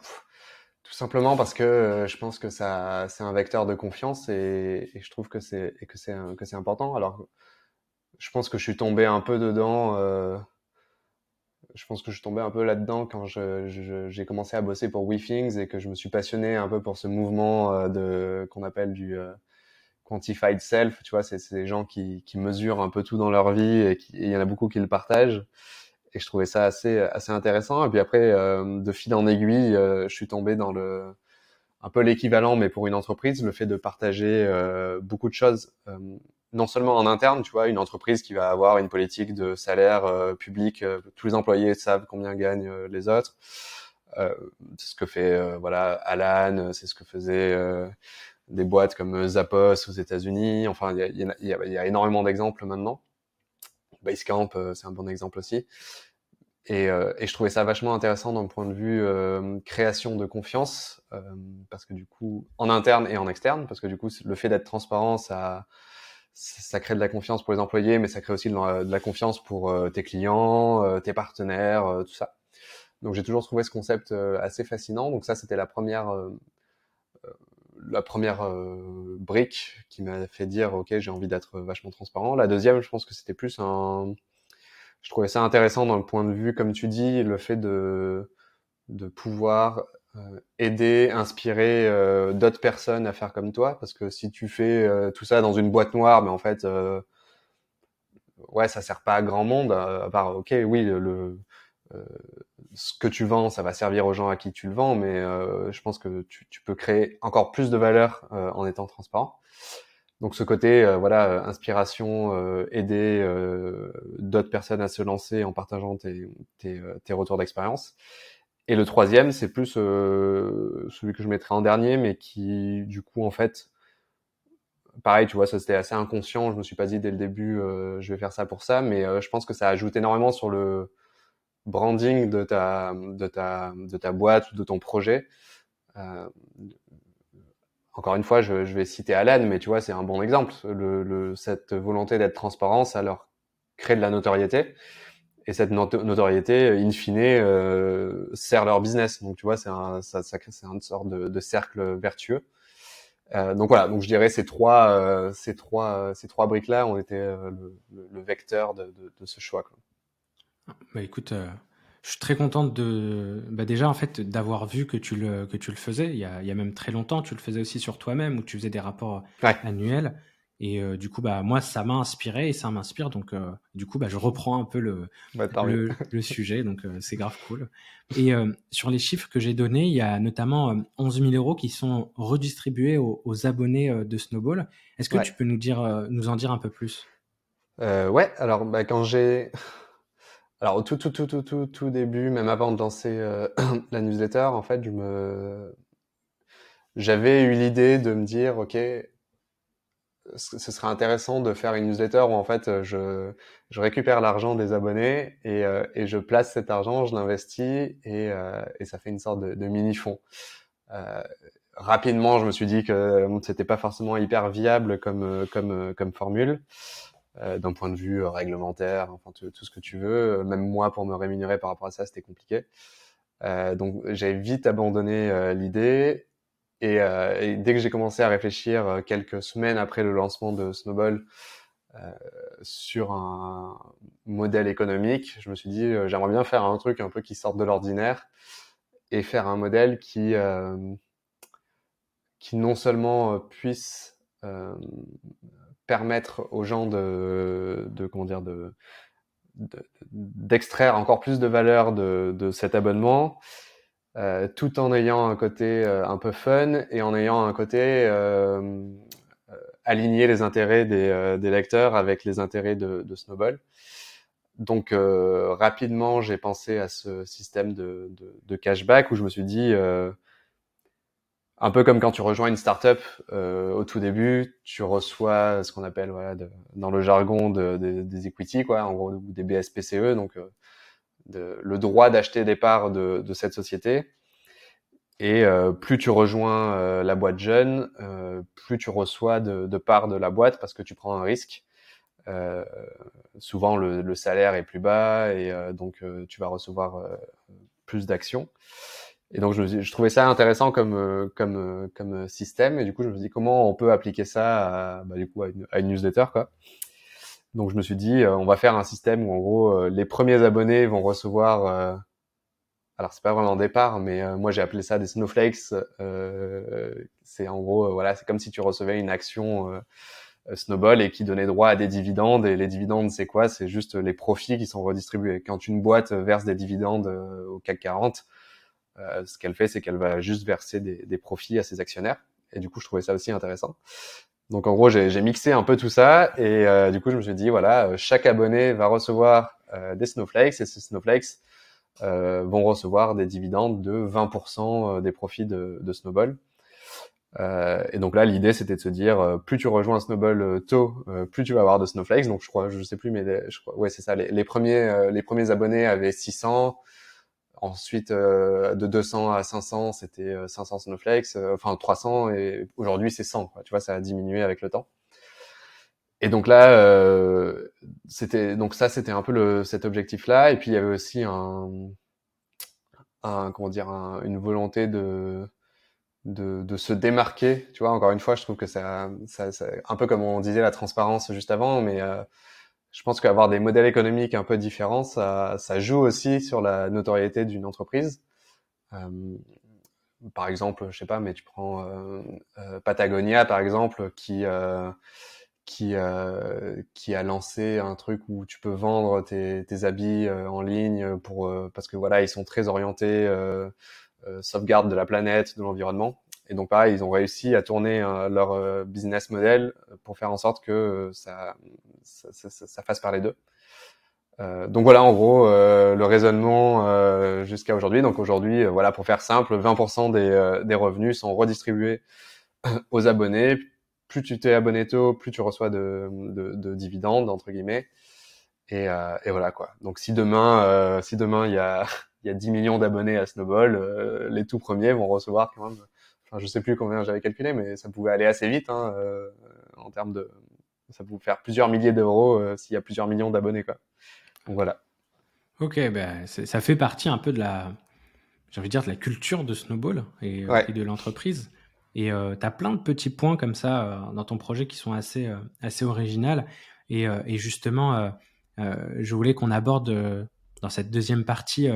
B: tout simplement parce que euh, je pense que ça, c'est un vecteur de confiance et, je trouve que c'est que c'est important. Alors, je pense que je suis tombé un peu dedans. Euh, je pense que je suis tombé un peu là-dedans quand j'ai commencé à bosser pour WeThings et que je me suis passionné un peu pour ce mouvement euh, de qu'on appelle du quantified self, tu vois, c'est des gens qui, qui mesurent un peu tout dans leur vie et il y en a beaucoup qui le partagent. Et je trouvais ça assez assez intéressant. Et puis après, de fil en aiguille, je suis tombé dans le un peu l'équivalent, mais pour une entreprise, le fait de partager beaucoup de choses non seulement en interne, tu vois, une entreprise qui va avoir une politique de salaire euh, public, euh, tous les employés savent combien gagnent euh, les autres. c'est ce que fait voilà Alan, c'est ce que faisait des boîtes comme Zappos aux États-Unis. Enfin, il y a, y, a, y a, énormément d'exemples maintenant. Basecamp, c'est un bon exemple aussi. Et, et, je trouvais ça vachement intéressant d'un point de vue création de confiance, parce que du coup, en interne et en externe, parce que du coup, le fait d'être transparent, ça ça crée de la confiance pour les employés, mais ça crée aussi de la, confiance pour euh, tes clients, euh, tes partenaires, euh, tout ça. Donc j'ai toujours trouvé ce concept assez fascinant. Donc ça, c'était la première, la première brique qui m'a fait dire ok, j'ai envie d'être vachement transparent. La deuxième, je pense que c'était plus un, je trouvais ça intéressant dans le point de vue, comme tu dis, le fait de de pouvoir euh, aider, inspirer euh, d'autres personnes à faire comme toi Parce que si tu fais euh, tout ça dans une boîte noire, mais en fait, ouais, ça sert pas à grand monde. À part, ok, oui, le, ce que tu vends, ça va servir aux gens à qui tu le vends, mais je pense que tu, tu, peux créer encore plus de valeur en étant transparent. Donc ce côté, voilà, inspiration, aider d'autres personnes à se lancer en partageant tes, tes, tes retours d'expérience. Et le troisième, c'est plus euh, celui que je mettrais en dernier, mais qui, du coup, en fait, pareil, tu vois, ça c'était assez inconscient. Je me suis pas dit dès le début, euh, je vais faire ça pour ça, mais euh, je pense que ça ajoute énormément sur le branding de ta, de ta, de ta boîte ou de ton projet. Euh, encore une fois, je, je, vais citer Alan, mais tu vois, c'est un bon exemple. Le, le, cette volonté d'être transparent, ça leur crée de la notoriété et cette notoriété, in fine, euh, sert leur business. Donc tu vois, c'est un, ça, ça c'est une sorte de, de cercle vertueux. Euh, donc voilà, donc je dirais ces trois, euh, ces trois, ces trois briques-là ont été euh, le, le, vecteur de, de, de, ce choix. Quoi.
A: Bah écoute, euh, je suis très contente de, bah déjà en fait d'avoir vu que tu le que tu le faisais. Il y a, il y a même très longtemps, tu le faisais aussi sur toi-même où tu faisais des rapports ouais. annuels. Et euh, du coup, bah moi, ça m'a inspiré et ça m'inspire. Donc, euh, du coup, bah, je reprends un peu le bah, le, le, sujet. Donc, euh, c'est grave cool. Et sur les chiffres que j'ai donnés, il y a notamment 11 000 euros qui sont redistribués aux, aux abonnés de Snowball. Est-ce que
B: ouais.
A: tu peux nous dire, nous en dire un peu plus?
B: Ouais. Alors, bah, quand j'ai alors au tout tout tout tout tout tout début, même avant de lancer la newsletter, en fait, me j'avais eu l'idée de me dire, ok ce serait intéressant de faire une newsletter où en fait je, je récupère l'argent des abonnés et, euh, et, je place cet argent, je l'investis et, euh, et, ça fait une sorte de, de mini fonds. Euh, rapidement, je me suis dit que c'était pas forcément hyper viable comme comme comme formule euh, d'un point de vue réglementaire, enfin tout, ce que tu veux. Même moi, pour me rémunérer par rapport à ça, c'était compliqué. Euh, donc j'ai vite abandonné l'idée et, euh, dès que j'ai commencé à réfléchir euh, quelques semaines après le lancement de Snowball euh, sur un modèle économique, je me suis dit euh, j'aimerais bien faire un truc un peu qui sorte de l'ordinaire et faire un modèle qui euh, qui non seulement puisse permettre aux gens de, de comment dire de d'extraire encore plus de valeur de, de cet abonnement, euh, tout en ayant un côté euh, un peu fun et en ayant un côté euh, euh aligner les intérêts des, euh, des, lecteurs avec les intérêts de, de Snowball. Donc rapidement, j'ai pensé à ce système de, de, cashback où je me suis dit, un peu comme quand tu rejoins une startup au tout début, tu reçois ce qu'on appelle voilà, de, dans le jargon des equity, quoi, en gros des BSPCE, donc de, le droit d'acheter des parts de, de, cette société. Et euh, plus tu rejoins euh, la boîte jeune, euh, plus tu reçois de, de, parts de la boîte parce que tu prends un risque. Euh, souvent, le, le, salaire est plus bas et euh, donc tu vas recevoir plus d'actions. Et donc, je, je, trouvais ça intéressant comme, comme, comme système. Et du coup, je me suis dit comment on peut appliquer ça à, bah, du coup, à une, newsletter, quoi. Donc je me suis dit, euh, on va faire un système où en gros euh, les premiers abonnés vont recevoir euh, alors c'est pas vraiment départ, mais moi j'ai appelé ça des snowflakes. c'est en gros, voilà, c'est comme si tu recevais une action Snowball et qui donnait droit à des dividendes. Et les dividendes, c'est quoi? C'est juste les profits qui sont redistribués. Quand une boîte verse des dividendes au CAC 40, ce qu'elle fait, c'est qu'elle va juste verser des, des profits à ses actionnaires. Et du coup, je trouvais ça aussi intéressant. Donc en gros, j'ai mixé un peu tout ça et euh, du coup, je me suis dit voilà, euh, chaque abonné va recevoir euh, des snowflakes et ces snowflakes euh, vont recevoir des dividendes de 20% des profits de, de Snowball. et donc là, l'idée c'était de se dire plus tu rejoins Snowball tôt, plus tu vas avoir de snowflakes. Donc je crois, je sais plus, mais je crois, ouais c'est ça. Les, les premiers, les premiers abonnés avaient 600. Ensuite, euh, de 200 à 500, c'était 500 euh, snowflakes, euh, enfin 300, et aujourd'hui c'est 100. Quoi. Tu vois, ça a diminué avec le temps. Et donc là, euh, c'était donc ça, c'était un peu le, cet objectif-là. Et puis il y avait aussi un, un comment dire, une volonté de, de, de se démarquer. Tu vois, encore une fois, je trouve que ça, ça, ça, un peu comme on disait la transparence juste avant, mais euh, je pense qu'avoir des modèles économiques un peu différents, ça, ça joue aussi sur la notoriété d'une entreprise. Euh, par exemple, je sais pas, mais tu prends euh, euh Patagonia, par exemple, qui euh, qui euh, qui a lancé un truc où tu peux vendre tes, tes habits en ligne pour parce que voilà, ils sont très orientés sauvegarde de la planète, de l'environnement. Et donc pareil, ils ont réussi à tourner euh, leur euh, business model pour faire en sorte que euh, ça, ça, ça, ça fasse parler d'eux. Euh, donc voilà, en gros, euh, le raisonnement euh, jusqu'à aujourd'hui. Donc aujourd'hui, voilà, pour faire simple, 20% des, des, revenus sont redistribués aux abonnés. Plus tu t'es abonné tôt, plus tu reçois de, de, de dividendes entre guillemets. Et, et, voilà quoi. Donc si demain, si demain il y a, y a 10 millions d'abonnés à Snowball, les tout premiers vont recevoir quand même Enfin, je sais plus combien j'avais calculé, mais ça pouvait aller assez vite hein, euh, en termes de. Ça pouvait faire plusieurs milliers d'euros euh, s'il y a plusieurs millions d'abonnés, quoi. Donc voilà.
A: Ok, ben ça fait partie un peu de la, j'ai envie de dire, de la culture de Snowball et, euh, et de l'entreprise. Et euh, tu as plein de petits points comme ça dans ton projet qui sont assez, assez originales. Et, et justement, je voulais qu'on aborde dans cette deuxième partie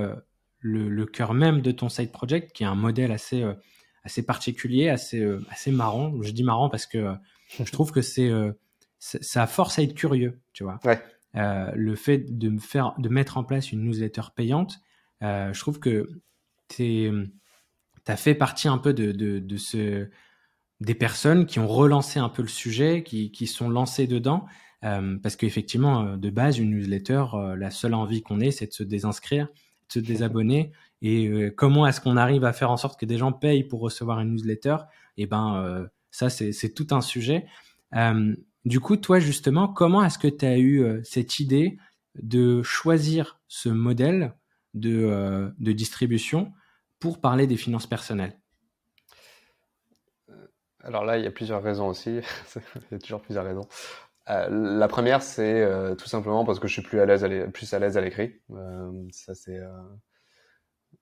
A: le, le cœur même de ton side project, qui est un modèle assez assez particulier, assez euh, assez marrant. Je dis marrant parce que euh, je trouve que c'est euh, ça force à être curieux, tu vois.
B: Ouais.
A: Euh, le fait de me faire de mettre en place une newsletter payante, je trouve que tu as fait partie un peu de, de, de, ce des personnes qui ont relancé un peu le sujet, qui, qui sont lancées dedans. Euh, parce qu'effectivement, de base, une newsletter, la seule envie qu'on ait, c'est de se désinscrire, de se désabonner et euh, comment est-ce qu'on arrive à faire en sorte que des gens payent pour recevoir une newsletter? Et eh ben, euh, ça, c'est tout un sujet. Euh, du coup, toi, justement, comment est-ce que tu as eu cette idée de choisir ce modèle de, distribution pour parler des finances personnelles?
B: Alors là, il y a plusieurs raisons aussi. il y a toujours plusieurs raisons. La première, c'est tout simplement parce que je suis plus à l'aise, à l'écrit. Ça, c'est,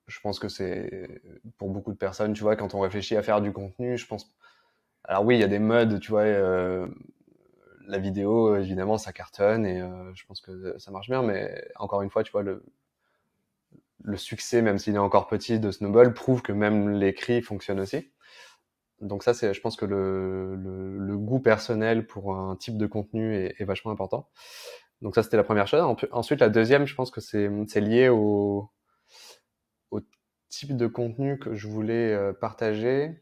B: je pense que c'est pour beaucoup de personnes, tu vois, quand on réfléchit à faire du contenu, je pense. Alors oui, il y a des modes, tu vois. Euh, la vidéo, évidemment, ça cartonne et euh, je pense que ça marche bien. Mais encore une fois, tu vois, le, le succès, même s'il est encore petit, de Snowball prouve que même l'écrit fonctionne aussi. Donc ça, c'est, je pense que le, le, le, goût personnel pour un type de contenu est, est vachement important. Donc ça, c'était la première chose. Ensuite, la deuxième, je pense que c'est, lié au type de contenu que je voulais euh, partager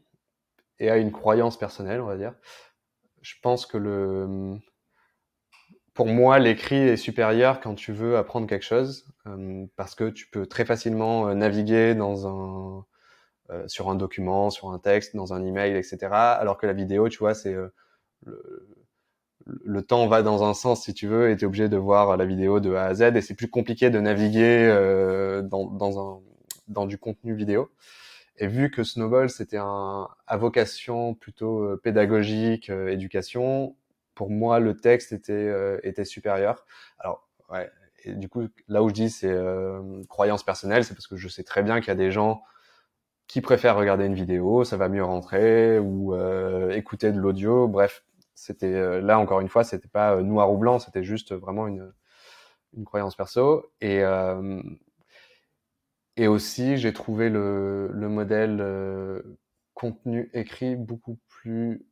B: et à une croyance personnelle, on va dire. Je pense que le, pour moi, l'écrit est supérieur quand tu veux apprendre quelque chose, euh, parce que tu peux très facilement euh, naviguer dans un, sur un document, sur un texte, dans un email, etc. Alors que la vidéo, tu vois, c'est le, le, temps va dans un sens si tu veux, et tu es obligé de voir la vidéo de A à Z, et c'est plus compliqué de naviguer dans, dans un dans du contenu vidéo. Et vu que Snowball, c'était un, à vocation plutôt euh, pédagogique, euh, éducation, pour moi, le texte était, euh, était supérieur. Alors, ouais, et du coup, là où je dis c'est croyance personnelle, c'est parce que je sais très bien qu'il y a des gens qui préfèrent regarder une vidéo, ça va mieux rentrer, ou écouter de l'audio. Bref, c'était là encore une fois, c'était pas noir ou blanc, c'était juste vraiment une, une croyance perso. Et et aussi, j'ai trouvé le, le modèle contenu écrit beaucoup plus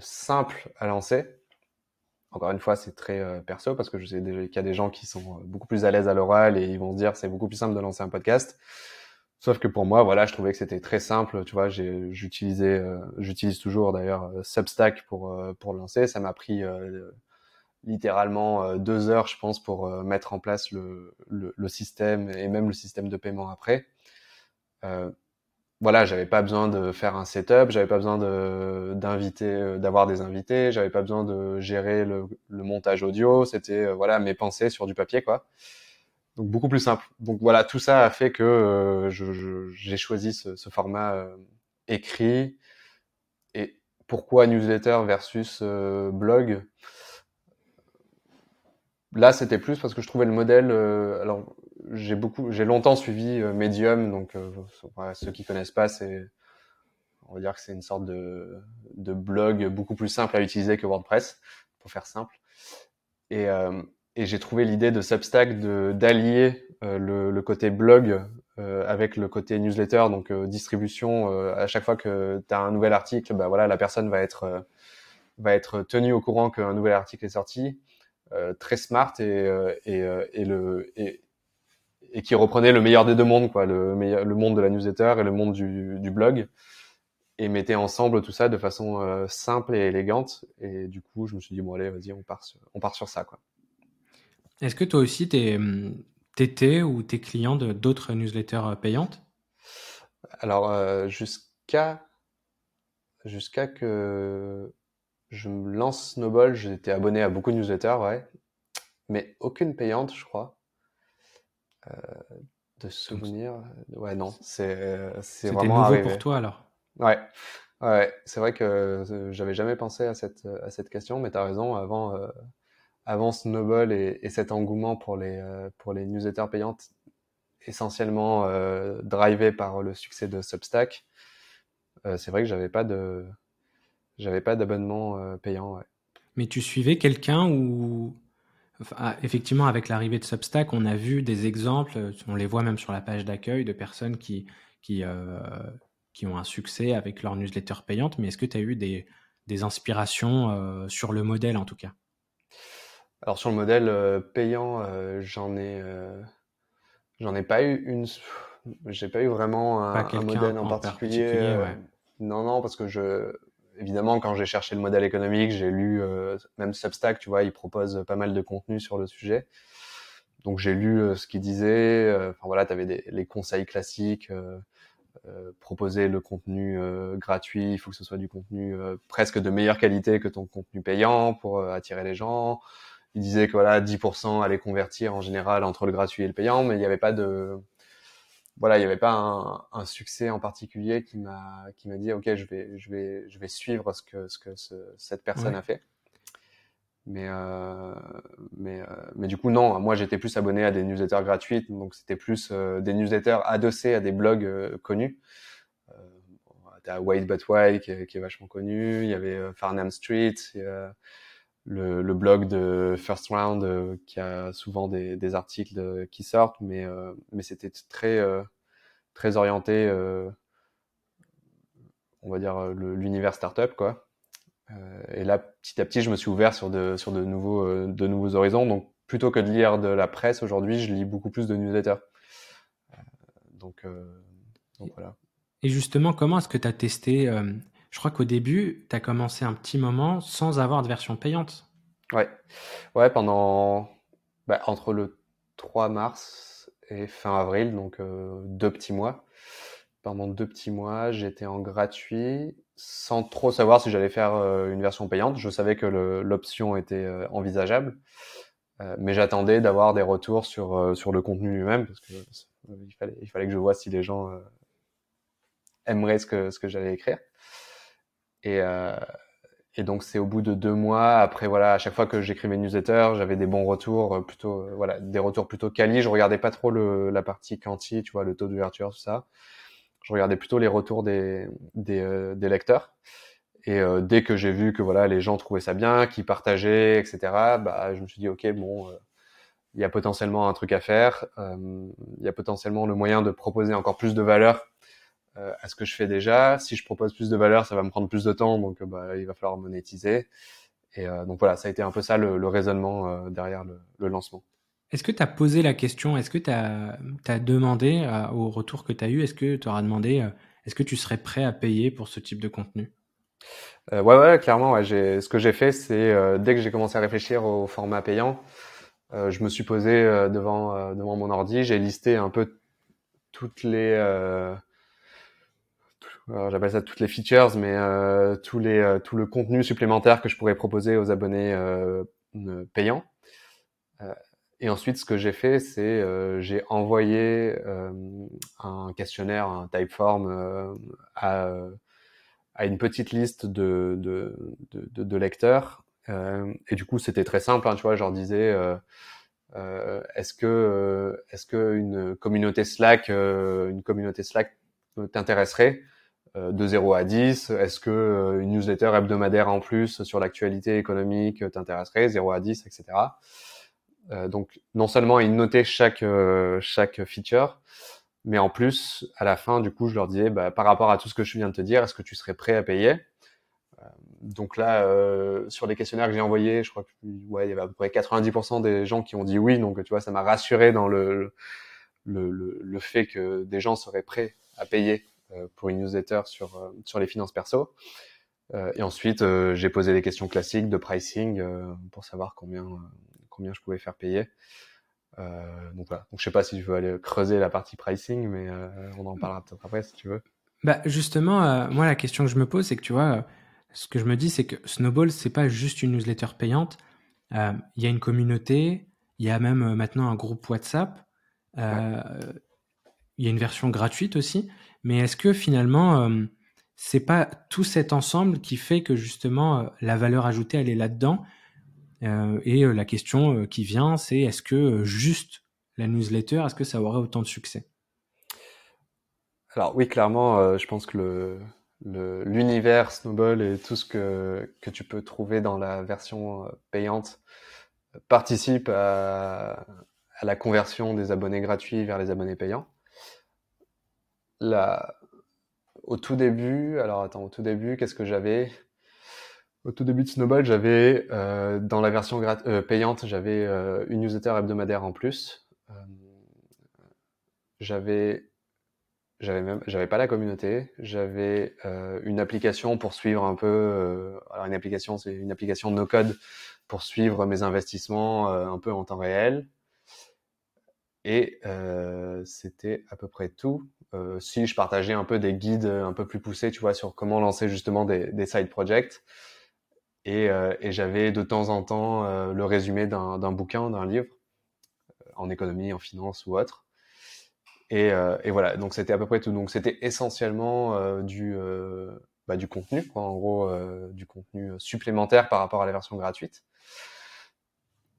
B: simple à lancer. Encore une fois, c'est très perso parce que je sais qu'il y a des gens qui sont beaucoup plus à l'aise à l'oral et ils vont se dire c'est beaucoup plus simple de lancer un podcast. Sauf que pour moi, voilà, je trouvais que c'était très simple. Tu vois, j'utilisais, j'utilise toujours d'ailleurs Substack pour pour lancer. Ça m'a pris littéralement euh, deux heures, je pense, pour euh, mettre en place le, le, système et même le système de paiement après. Euh, voilà, j'avais pas besoin de faire un setup, j'avais pas besoin d'inviter, d'avoir des invités, j'avais pas besoin de gérer le, montage audio. C'était voilà mes pensées sur du papier, quoi. Donc beaucoup plus simple. Donc voilà, tout ça a fait que j'ai choisi ce format écrit. Et pourquoi newsletter versus blog? Là, c'était plus parce que je trouvais le modèle. Euh, alors, j'ai beaucoup, j'ai longtemps suivi euh, Medium, donc euh, ceux qui connaissent pas, c'est, on va dire que c'est une sorte de, de blog beaucoup plus simple à utiliser que WordPress, pour faire simple. Et, et j'ai trouvé l'idée de Substack de d'allier le, le, côté blog avec le côté newsletter, donc distribution. à chaque fois que tu as un nouvel article, bah voilà, la personne va être va être tenue au courant qu'un nouvel article est sorti euh, très smart et, euh, et, euh, et, le, et, et, qui reprenait le meilleur des deux mondes, quoi, le, meilleur, le monde de la newsletter et le monde du, du blog, et mettait ensemble tout ça de façon simple et élégante. Et du coup, je me suis dit, bon, allez, vas-y, on part sur, on part sur ça. Quoi.
A: Est-ce que toi aussi, t'étais ou tes clients de d'autres newsletters payantes?
B: Alors, jusqu'à jusqu'à que je me lance Snowball, j'étais abonné à beaucoup de newsletters, ouais. Mais aucune payante, je crois. Euh, de souvenir. Ouais, non. C'est, euh, c'est vraiment
A: nouveau
B: arrivé.
A: pour toi alors?
B: Ouais. Ouais, c'est vrai que euh, j'avais jamais pensé à cette, à cette question, mais tu as raison. Avant, euh, avant Snowball et, et, cet engouement pour les, euh, pour les newsletters payantes, essentiellement euh, drivé par le succès de Substack, c'est vrai que j'avais pas de, j'avais pas d'abonnement euh, payant. Ouais.
A: Mais tu suivais quelqu'un ou ah, effectivement avec l'arrivée de Substack, on a vu des exemples, on les voit même sur la page d'accueil de personnes qui qui euh, qui ont un succès avec leur newsletter payante. Mais est-ce que tu as eu des des inspirations euh, sur le modèle en tout cas?
B: Alors sur le modèle euh, payant, euh, j'en ai euh, j'en ai pas eu une. J'ai pas eu vraiment un, un modèle en, en particulier. particulier ouais. Non non parce que je évidemment, quand j'ai cherché le modèle économique, j'ai lu euh, même Substack, tu vois, il propose pas mal de contenu sur le sujet. Donc j'ai lu euh, ce qu'il disait. Euh, enfin voilà, tu avais les conseils classiques, euh, proposer le contenu gratuit. Il faut que ce soit du contenu presque de meilleure qualité que ton contenu payant pour attirer les gens. Il disait que voilà, 10% allait convertir en général entre le gratuit et le payant, mais il n'y avait pas de voilà, il n'y avait pas un, un, succès en particulier qui m'a qui m'a dit ok, je vais je vais je vais suivre ce que ce que ce, cette personne ouais. a fait. Mais euh, mais euh, mais du coup non, moi j'étais plus abonné à des newsletters gratuites, donc c'était plus euh, des newsletters adossés à des blogs euh, connus. Euh, T'as White But White qui est, qui est, vachement connu, il y avait euh, Farnham Street. Le, le, blog de First Round euh, qui a souvent des, des articles qui sortent, mais, euh, mais c'était très, euh, très orienté, on va dire, l'univers startup, quoi. et là, petit à petit, je me suis ouvert sur de, sur de, nouveaux, de nouveaux horizons. Donc, plutôt que de lire de la presse aujourd'hui, je lis beaucoup plus de newsletters. donc, donc, voilà.
A: Et justement, comment est-ce que tu as testé je crois qu'au début, tu as commencé un petit moment sans avoir de version payante.
B: Ouais, ouais pendant bah, entre le 3 mars et fin avril, donc euh, deux petits mois. Pendant deux petits mois, j'étais en gratuit sans trop savoir si j'allais faire euh, une version payante. Je savais que l'option était euh, envisageable, mais j'attendais d'avoir des retours sur sur le contenu lui-même parce que il fallait il fallait que je vois si les gens aimeraient ce que ce que j'allais écrire. Et, euh, et donc c'est au bout de deux mois. Après voilà, à chaque fois que j'écrivais une newsletter, j'avais des bons retours, euh, plutôt euh, voilà, des retours plutôt quali. Je regardais pas trop la partie quanti, tu vois, le taux d'ouverture, tout ça. Je regardais plutôt les retours des des, lecteurs. Et dès que j'ai vu que voilà, les gens trouvaient ça bien, qu'ils partageaient, etc. Bah, je me suis dit ok, bon, il y a potentiellement un truc à faire, il y a potentiellement le moyen de proposer encore plus de valeur à ce que je fais déjà. Si je propose plus de valeur, ça va me prendre plus de temps, donc bah, il va falloir monétiser. Et donc voilà, ça a été un peu ça le, raisonnement derrière le, lancement.
A: Est-ce que tu as posé la question, est-ce que tu as, as, demandé au retour que tu as eu, est-ce que tu auras demandé, est-ce que tu serais prêt à payer pour ce type de contenu?
B: Euh, ouais, ouais, clairement. Ouais, ce que j'ai fait, c'est euh, dès que j'ai commencé à réfléchir au format payant, euh, je me suis posé euh, devant euh, devant mon ordi, j'ai listé un peu toutes les j'appelle ça toutes les features, mais tous les tout le contenu supplémentaire que je pourrais proposer aux abonnés payants. et ensuite, ce que j'ai fait, c'est j'ai envoyé un questionnaire, un typeform à à une petite liste de, de, de, de lecteurs. Euh, et du coup, c'était très simple. Hein, tu vois, je leur disais, euh, euh, est-ce que, euh, est-ce que une communauté Slack, euh, une communauté Slack t'intéresserait? De 0 à 10 Est-ce que une newsletter hebdomadaire en plus sur l'actualité économique t'intéresserait? 0 à 10, etc. donc, non seulement ils notaient chaque chaque feature, mais en plus, à la fin, du coup, je leur disais, bah, par rapport à tout ce que je viens de te dire, est-ce que tu serais prêt à payer? Euh, Donc là, euh, sur les questionnaires que j'ai envoyés, je crois que ouais, il y avait à peu près 90% des gens qui ont dit oui. Donc tu vois, ça m'a rassuré dans le, le, fait que des gens seraient prêts à payer euh, pour une newsletter sur, euh, sur les finances perso. Euh, et ensuite, j'ai posé des questions classiques de pricing pour savoir combien, combien je pouvais faire payer. Euh, donc voilà. Donc je sais pas si je veux aller creuser la partie pricing, mais euh, on en parlera peut-être après si tu veux.
A: Bah justement, euh, moi la question que je me pose, c'est que tu vois, ce que je me dis, c'est que Snowball, c'est pas juste une newsletter payante. Il y a une communauté, il y a même maintenant un groupe WhatsApp. Il y a une version gratuite aussi. Mais est-ce que finalement, c'est pas tout cet ensemble qui fait que justement la valeur ajoutée, elle est là-dedans? Euh, et euh, la question euh, qui vient, c'est est-ce que juste la newsletter, est-ce que ça aurait autant de succès?
B: Alors oui, clairement, je pense que l'univers Snowball et tout ce que, que tu peux trouver dans la version payante participe à, la conversion des abonnés gratuits vers les abonnés payants. Là, au tout début, alors attends, au tout début, qu'est-ce que j'avais? Au tout début de Snowball, j'avais euh, dans la version euh, payante, j'avais euh, une newsletter hebdomadaire en plus. Euh, j'avais j'avais même j'avais pas la communauté, j'avais euh, une application pour suivre un peu alors une application c'est une application no code pour suivre mes investissements un peu en temps réel. Et c'était à peu près tout. si je partageais un peu des guides un peu plus poussés, tu vois, sur comment lancer justement des, side projects. Et, euh, et j'avais de temps en temps euh, le résumé d'un bouquin, d'un livre, euh, en économie, en finance ou autre. Et, voilà, donc c'était à peu près tout. Donc c'était essentiellement du, bah, du contenu, en gros, du contenu supplémentaire par rapport à la version gratuite.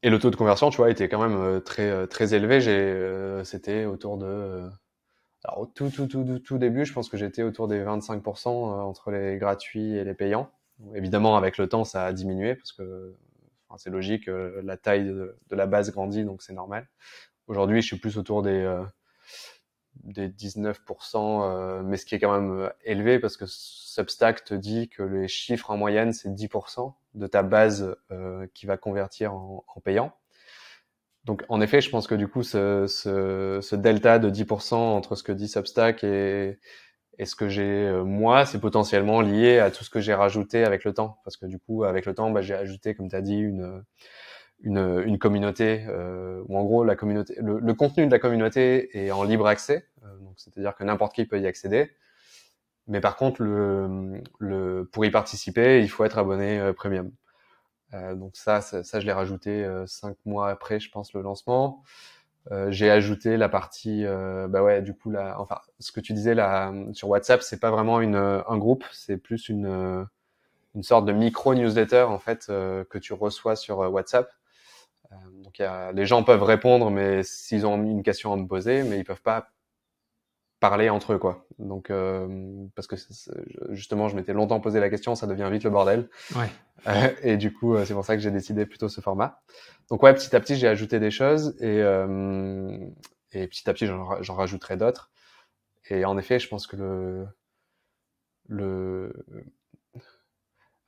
B: Et le taux de conversion, tu vois, était quand même très très élevé. J'ai, c'était autour de, alors au tout tout tout tout début, je pense que j'étais autour des 25% entre les gratuits et les payants. Évidemment, avec le temps, ça a diminué parce que enfin, c'est logique, euh, la taille de, la base grandit, donc c'est normal. Aujourd'hui, je suis plus autour des, euh, des 19%, euh, mais ce qui est quand même élevé parce que Substack te dit que les chiffres en moyenne, c'est 10% de ta base qui va convertir en, en, payant. Donc, en effet, je pense que du coup, ce, ce, ce delta de 10% entre ce que dit Substack et, et ce que j'ai euh, moi, c'est potentiellement lié à tout ce que j'ai rajouté avec le temps, parce que du coup, avec le temps, bah, j'ai ajouté, comme tu as dit, une une, une communauté, euh, ou en gros la communauté, le, contenu de la communauté est en libre accès, euh, donc c'est-à-dire que n'importe qui peut y accéder. Mais par contre, le, le pour y participer, il faut être abonné euh, premium. Euh, donc ça, ça, ça je l'ai rajouté cinq mois après, je pense, le lancement. Euh, j'ai ajouté la partie, euh, bah ouais, du coup là, enfin, ce que tu disais là sur WhatsApp, c'est pas vraiment une, un groupe, c'est plus une, une sorte de micro newsletter en fait euh, que tu reçois sur WhatsApp. donc y a, les gens peuvent répondre, mais s'ils ont une question à me poser, mais ils peuvent pas parler entre eux, quoi. Donc, parce que justement, je m'étais longtemps posé la question, ça devient vite le bordel.
A: Ouais.
B: et du coup, c'est pour ça que j'ai décidé plutôt ce format. Donc ouais, petit à petit, j'ai ajouté des choses et, et petit à petit, j'en rajouterai d'autres. Et en effet, je pense que le, le,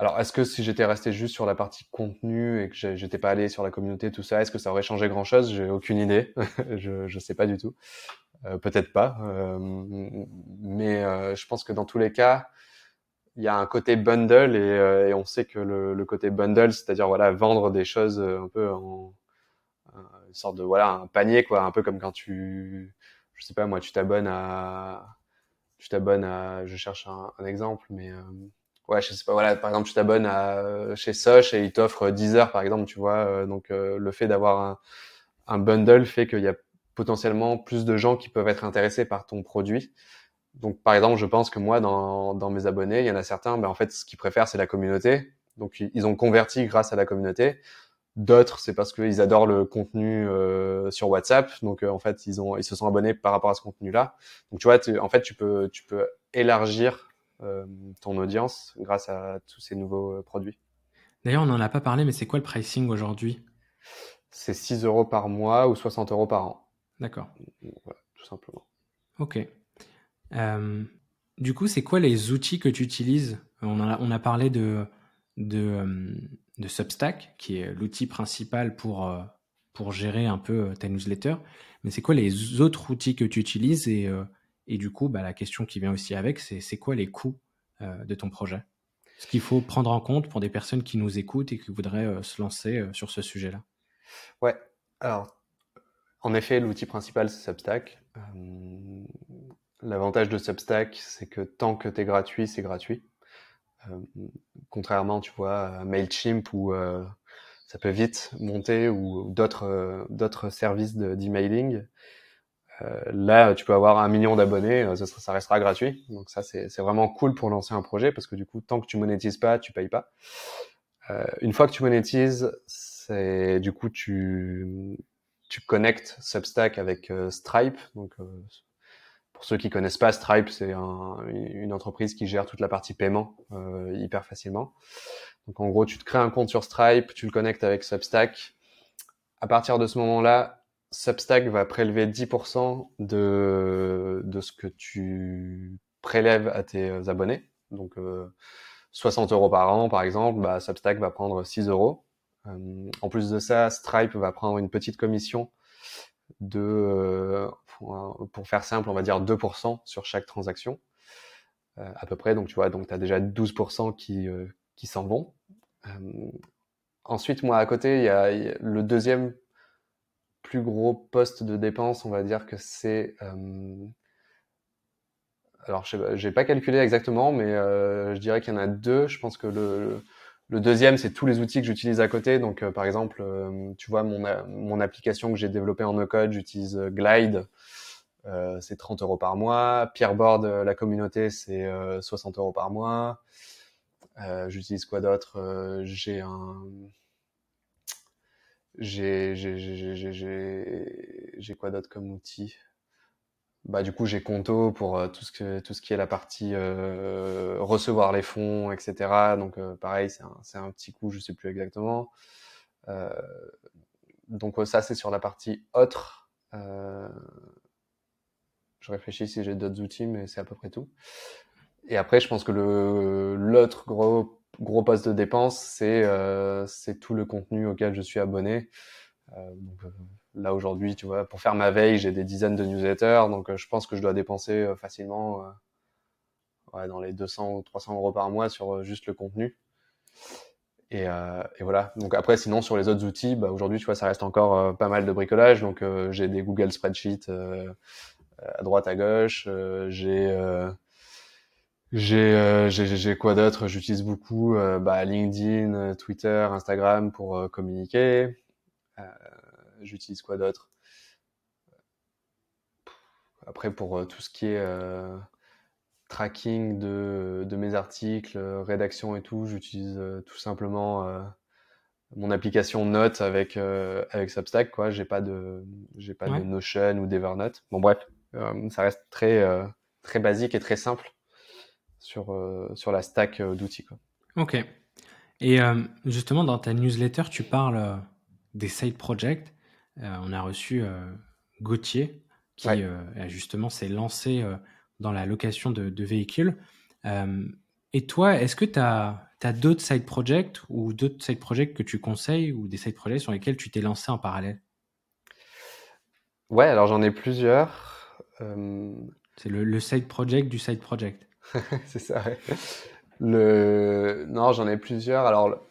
B: alors, est-ce que si j'étais resté juste sur la partie contenu et que j'étais pas allé sur la communauté, tout ça, est-ce que ça aurait changé grand-chose? J'ai aucune idée. je je sais pas du tout. Euh, Peut-être pas. Euh, mais euh, je pense que dans tous les cas, il y a un côté bundle et, euh, et on sait que le, le côté bundle, c'est-à-dire voilà vendre des choses un peu en une sorte de voilà un panier quoi, un peu comme quand tu, je sais pas moi, tu t'abonnes à, tu t'abonnes à, je cherche un, un exemple, mais ouais, je sais pas, voilà, par exemple, tu t'abonnes à chez Soch et ils t'offrent 10 heures, par exemple, tu vois. Euh, donc, euh, le fait d'avoir un, un, bundle fait qu'il y a potentiellement plus de gens qui peuvent être intéressés par ton produit. Donc, par exemple, je pense que moi, dans, dans mes abonnés, il y en a certains, ben, en fait, ce qu'ils préfèrent, c'est la communauté. Donc, ils ont converti grâce à la communauté. D'autres, c'est parce qu'ils adorent le contenu euh, sur WhatsApp. Donc, euh, en fait, ils ont, ils se sont abonnés par rapport à ce contenu-là. Donc, tu vois, en fait, tu peux, tu peux élargir euh, ton audience grâce à tous ces nouveaux produits.
A: D'ailleurs, on n'en a pas parlé, mais c'est quoi le pricing aujourd'hui?
B: C'est 6 euros par mois ou 60 euros par an.
A: D'accord.
B: Voilà, tout simplement.
A: Ok. Euh, du coup, c'est quoi les outils que tu utilises? On a, on a parlé de, de, de Substack, qui est l'outil principal pour, pour gérer un peu ta newsletter. Mais c'est quoi les autres outils que tu utilises? Et, et du coup, bah, la question qui vient aussi avec, c'est c'est quoi les coûts euh, de ton projet? Ce qu'il faut prendre en compte pour des personnes qui nous écoutent et qui voudraient euh, se lancer euh, sur ce sujet-là?
B: Ouais, alors, en effet, l'outil principal, c'est Substack. L'avantage de Substack, c'est que tant que tu es gratuit, c'est gratuit. contrairement, tu vois, à MailChimp où ça peut vite monter ou d'autres d'autres services d'emailing. Euh, là, tu peux avoir un million d'abonnés, euh, ça, restera gratuit. Donc ça, c'est vraiment cool pour lancer un projet parce que du coup, tant que tu monétises pas, tu payes pas. Euh, une fois que tu monétises, c'est du coup tu tu connectes Substack avec euh, Stripe. Donc euh, pour ceux qui connaissent pas, Stripe c'est un, une entreprise qui gère toute la partie paiement hyper facilement. Donc en gros, tu te crées un compte sur Stripe, tu le connectes avec Substack. À partir de ce moment-là, Substack va prélever 10% de, de ce que tu prélèves à tes euh, abonnés. Donc, euh, 60 euros par an, par exemple, bah, Substack va prendre 6 euros. Euh, en plus de ça, Stripe va prendre une petite commission de, euh, pour, faire simple, on va dire 2% sur chaque transaction, euh, à peu près. Donc, tu vois, donc tu as déjà 12% qui, qui s'en vont. ensuite, moi, à côté, il y a, le deuxième plus gros poste de dépense, on va dire que c'est. Alors, je n'ai pas calculé exactement, mais je dirais qu'il y en a deux. Je pense que le, le deuxième, c'est tous les outils que j'utilise à côté. Donc, euh, par exemple, euh, tu vois, mon, mon application que j'ai développée en no-code, j'utilise euh, Glide. c'est 30 euros par mois. Peerboard, la communauté, c'est 60 euros par mois. j'utilise quoi d'autre? J'ai un j'ai j'ai quoi d'autre comme outil? Bah du coup j'ai Conto pour euh, tout ce que tout ce qui est la partie euh, recevoir les fonds etc donc euh, pareil c'est un un petit coup je sais plus exactement. Donc ça c'est sur la partie autre. Je réfléchis si j'ai d'autres outils mais c'est à peu près tout. Et après je pense que le l'autre gros gros poste de dépense, c'est euh, tout le contenu auquel je suis abonné. Euh, donc, là aujourd'hui, tu vois, pour faire ma veille, j'ai des dizaines de newsletters, donc je pense que je dois dépenser facilement ouais, dans les 200 ou 300 euros par mois sur juste le contenu. Et, euh, et, voilà. Donc après, sinon sur les autres outils, bah, aujourd'hui, tu vois, ça reste encore euh, pas mal de bricolage. Donc euh, j'ai des Google Spreadsheets à droite, à gauche. j'ai j'ai j'ai quoi d'autre? J'utilise beaucoup bah, LinkedIn, Twitter, Instagram pour communiquer. J'utilise quoi d'autre? Après pour tout ce qui est tracking de, de, mes articles, rédaction et tout, j'utilise euh, tout simplement euh, mon application Note avec euh, avec Substack quoi. J'ai pas de j'ai pas de Notion ou d'Evernote. Bon bref, ça reste très très basique et très simple sur sur la stack d'outils. Quoi.
A: Ok. Et justement, dans ta newsletter, tu parles des side projects. On a reçu Gauthier qui justement s'est lancé dans la location de, de véhicules. et toi, est-ce que tu as tu as d'autres side projects ou d'autres side projects que tu conseilles ou des side projects sur lesquels tu t'es lancé en parallèle?
B: Ouais, alors j'en ai plusieurs. Euh,
A: C'est le, side project du side project.
B: C'est ça, ouais. Le... Non, j'en ai plusieurs. Alors,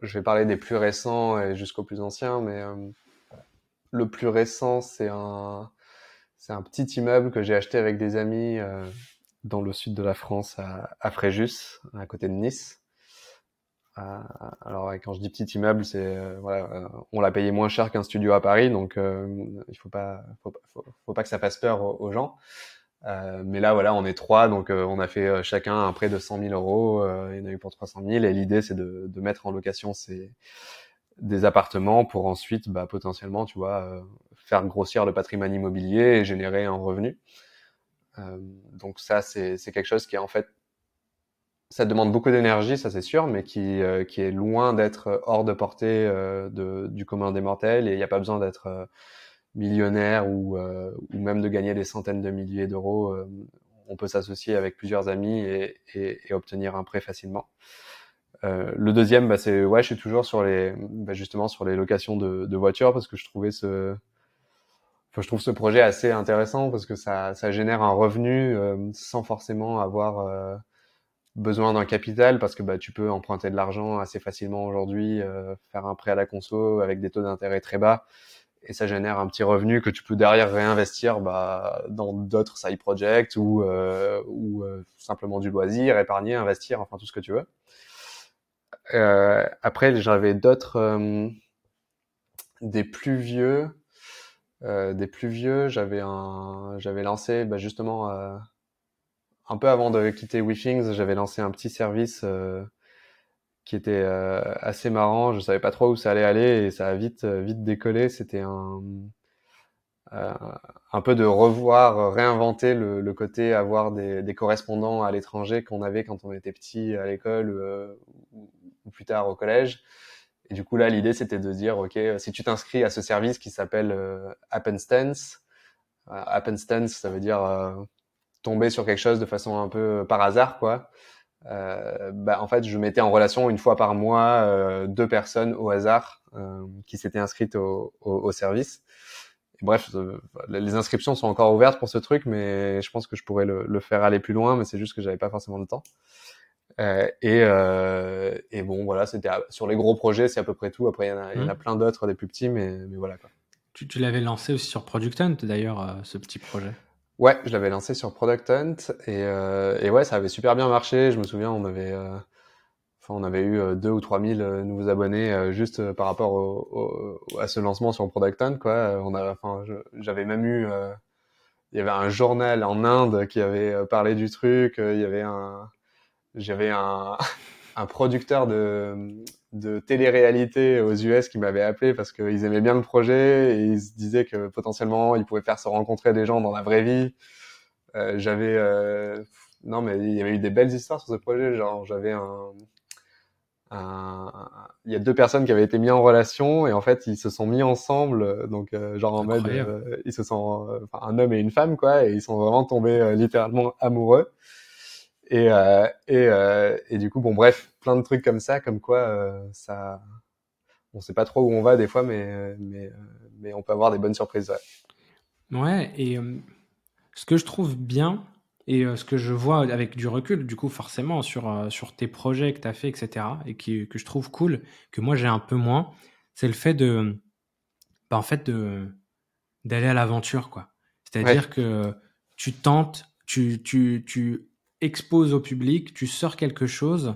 B: je vais parler des plus récents et jusqu'aux plus anciens, mais euh, le plus récent, c'est un... c'est un petit immeuble que j'ai acheté avec des amis. Euh, dans le sud de la France, à, à Fréjus, à côté de Nice. Euh, alors quand je dis petit immeuble, c'est euh, voilà, on l'a payé moins cher qu'un studio à Paris, donc il faut pas, faut, faut, pas que ça fasse peur aux, gens. mais là, voilà, on est trois, donc on a fait chacun un prêt de 100 000 euros. il y en a eu pour 300 000, et l'idée c'est de, de, mettre en location ces des appartements pour ensuite, bah, potentiellement, tu vois, faire grossir le patrimoine immobilier et générer un revenu. Euh, donc ça, c'est quelque chose qui est en fait, ça demande beaucoup d'énergie, ça c'est sûr, mais qui, euh, qui est loin d'être hors de portée euh, de, du commun des mortels et il n'y a pas besoin d'être millionnaire ou, ou même de gagner des centaines de milliers d'euros. on peut s'associer avec plusieurs amis et, et, et, obtenir un prêt facilement. Euh, le deuxième, bah, c'est ouais, je suis toujours sur les, bah, justement sur les locations de, de voitures parce que je trouvais ce, je trouve ce projet assez intéressant parce que ça, ça génère un revenu euh, sans forcément avoir euh, besoin d'un capital parce que bah, tu peux emprunter de l'argent assez facilement aujourd'hui, euh, faire un prêt à la conso avec des taux d'intérêt très bas et ça génère un petit revenu que tu peux derrière réinvestir bah, dans d'autres side projects ou, ou simplement du loisir, épargner, investir, enfin tout ce que tu veux. Après, j'avais d'autres, des plus vieux euh, des plus vieux, j'avais un, j'avais lancé bah, justement euh, un peu avant de quitter WeThings, j'avais lancé un petit service euh, qui était assez marrant. Je savais pas trop où ça allait aller et ça a vite vite décollé. C'était un un peu de revoir, réinventer le, le côté avoir des, des correspondants à l'étranger qu'on avait quand on était petit à l'école ou, ou, plus tard au collège. Et du coup, là, l'idée, c'était de dire, OK, euh, si tu t'inscris à ce service qui s'appelle euh, Happenstance, euh, Happenstance, ça veut dire euh, tomber sur quelque chose de façon un peu par hasard, quoi. Euh, bah, en fait, je mettais en relation une fois par mois euh, deux personnes au hasard qui s'étaient inscrites au, au, au service. Bref, les inscriptions sont encore ouvertes pour ce truc, mais je pense que je pourrais le, le faire aller plus loin, mais c'est juste que j'avais pas forcément le temps. Euh, et, euh, et, bon, voilà, c'était sur les gros projets, c'est à peu près tout. Après, il y en a, y en a mmh. plein d'autres, des plus petits, mais, mais voilà. Quoi.
A: Tu, tu l'avais lancé aussi sur Product Hunt, d'ailleurs, euh, ce petit projet.
B: Ouais, je l'avais lancé sur Product Hunt et, et, ouais, ça avait super bien marché. Je me souviens, on avait, enfin, on avait eu deux ou trois mille nouveaux abonnés juste par rapport au, au, à ce lancement sur Product Hunt, quoi. On a, enfin, j'avais même eu, il y avait un journal en Inde qui avait parlé du truc. Il y avait un j'avais un, un producteur de, de télé-réalité aux US qui m'avait appelé parce qu'ils aimaient bien le projet et ils se disaient que potentiellement ils pouvaient faire se rencontrer des gens dans la vraie vie. Euh, j'avais euh, non mais il y avait eu des belles histoires sur ce projet. Genre j'avais un, un, il y a deux personnes qui avaient été mises en relation et en fait ils se sont mis ensemble donc euh, genre en mode euh, ils se sont enfin, un homme et une femme quoi et ils sont vraiment tombés euh, littéralement amoureux. Et, euh, et, euh, et, du coup, bon, bref, plein de trucs comme ça, comme quoi euh, ça, on sait pas trop où on va des fois, mais, mais, mais on peut avoir des bonnes surprises.
A: Ouais, ouais et ce que je trouve bien, et ce que je vois avec du recul, du coup, forcément, sur, sur tes projets que tu as fait, etc., et qui, que je trouve cool, que moi j'ai un peu moins, c'est le fait de, bah, en fait, de, d'aller à l'aventure, quoi. C'est-à-dire ouais. que tu tentes, tu, tu, tu exposes au public, tu sors quelque chose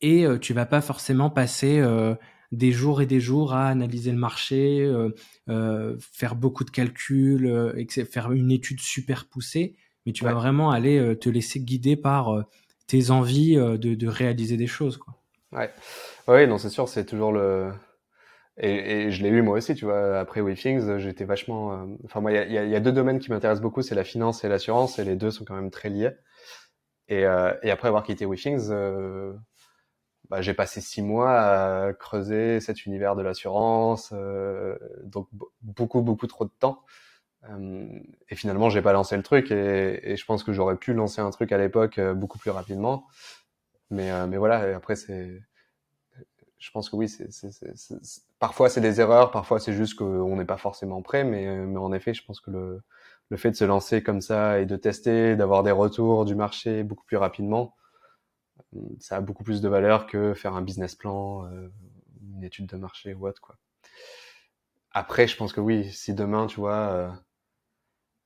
A: et euh, tu vas pas forcément passer euh, des jours et des jours à analyser le marché, euh, faire beaucoup de calculs, faire une étude super poussée, mais tu vas vraiment aller te laisser guider par tes envies de, de, réaliser des choses. Quoi.
B: Ouais, ouais non, c'est sûr, c'est toujours le. et, je l'ai eu moi aussi, tu vois. Après WeThings, j'étais vachement. Euh, enfin, moi, il y a, y a, deux domaines qui m'intéressent beaucoup, c'est la finance et l'assurance, et les deux sont quand même très liés. Et, euh, et après avoir quitté WeThings, euh, bah, j'ai passé six mois à creuser cet univers de l'assurance, euh, donc beaucoup beaucoup trop de temps. et finalement, j'ai pas lancé le truc, et, et je pense que j'aurais pu lancer un truc à l'époque beaucoup plus rapidement. Mais, mais voilà, après c'est je pense que oui, c'est, parfois c'est des erreurs, parfois c'est juste qu'on n'est pas forcément prêt, mais, mais en effet, je pense que le, le fait de se lancer comme ça et de tester, d'avoir des retours du marché beaucoup plus rapidement, ça a beaucoup plus de valeur que faire un business plan, euh, une étude de marché ou autre quoi. Après, je pense que oui, si demain, tu vois, euh,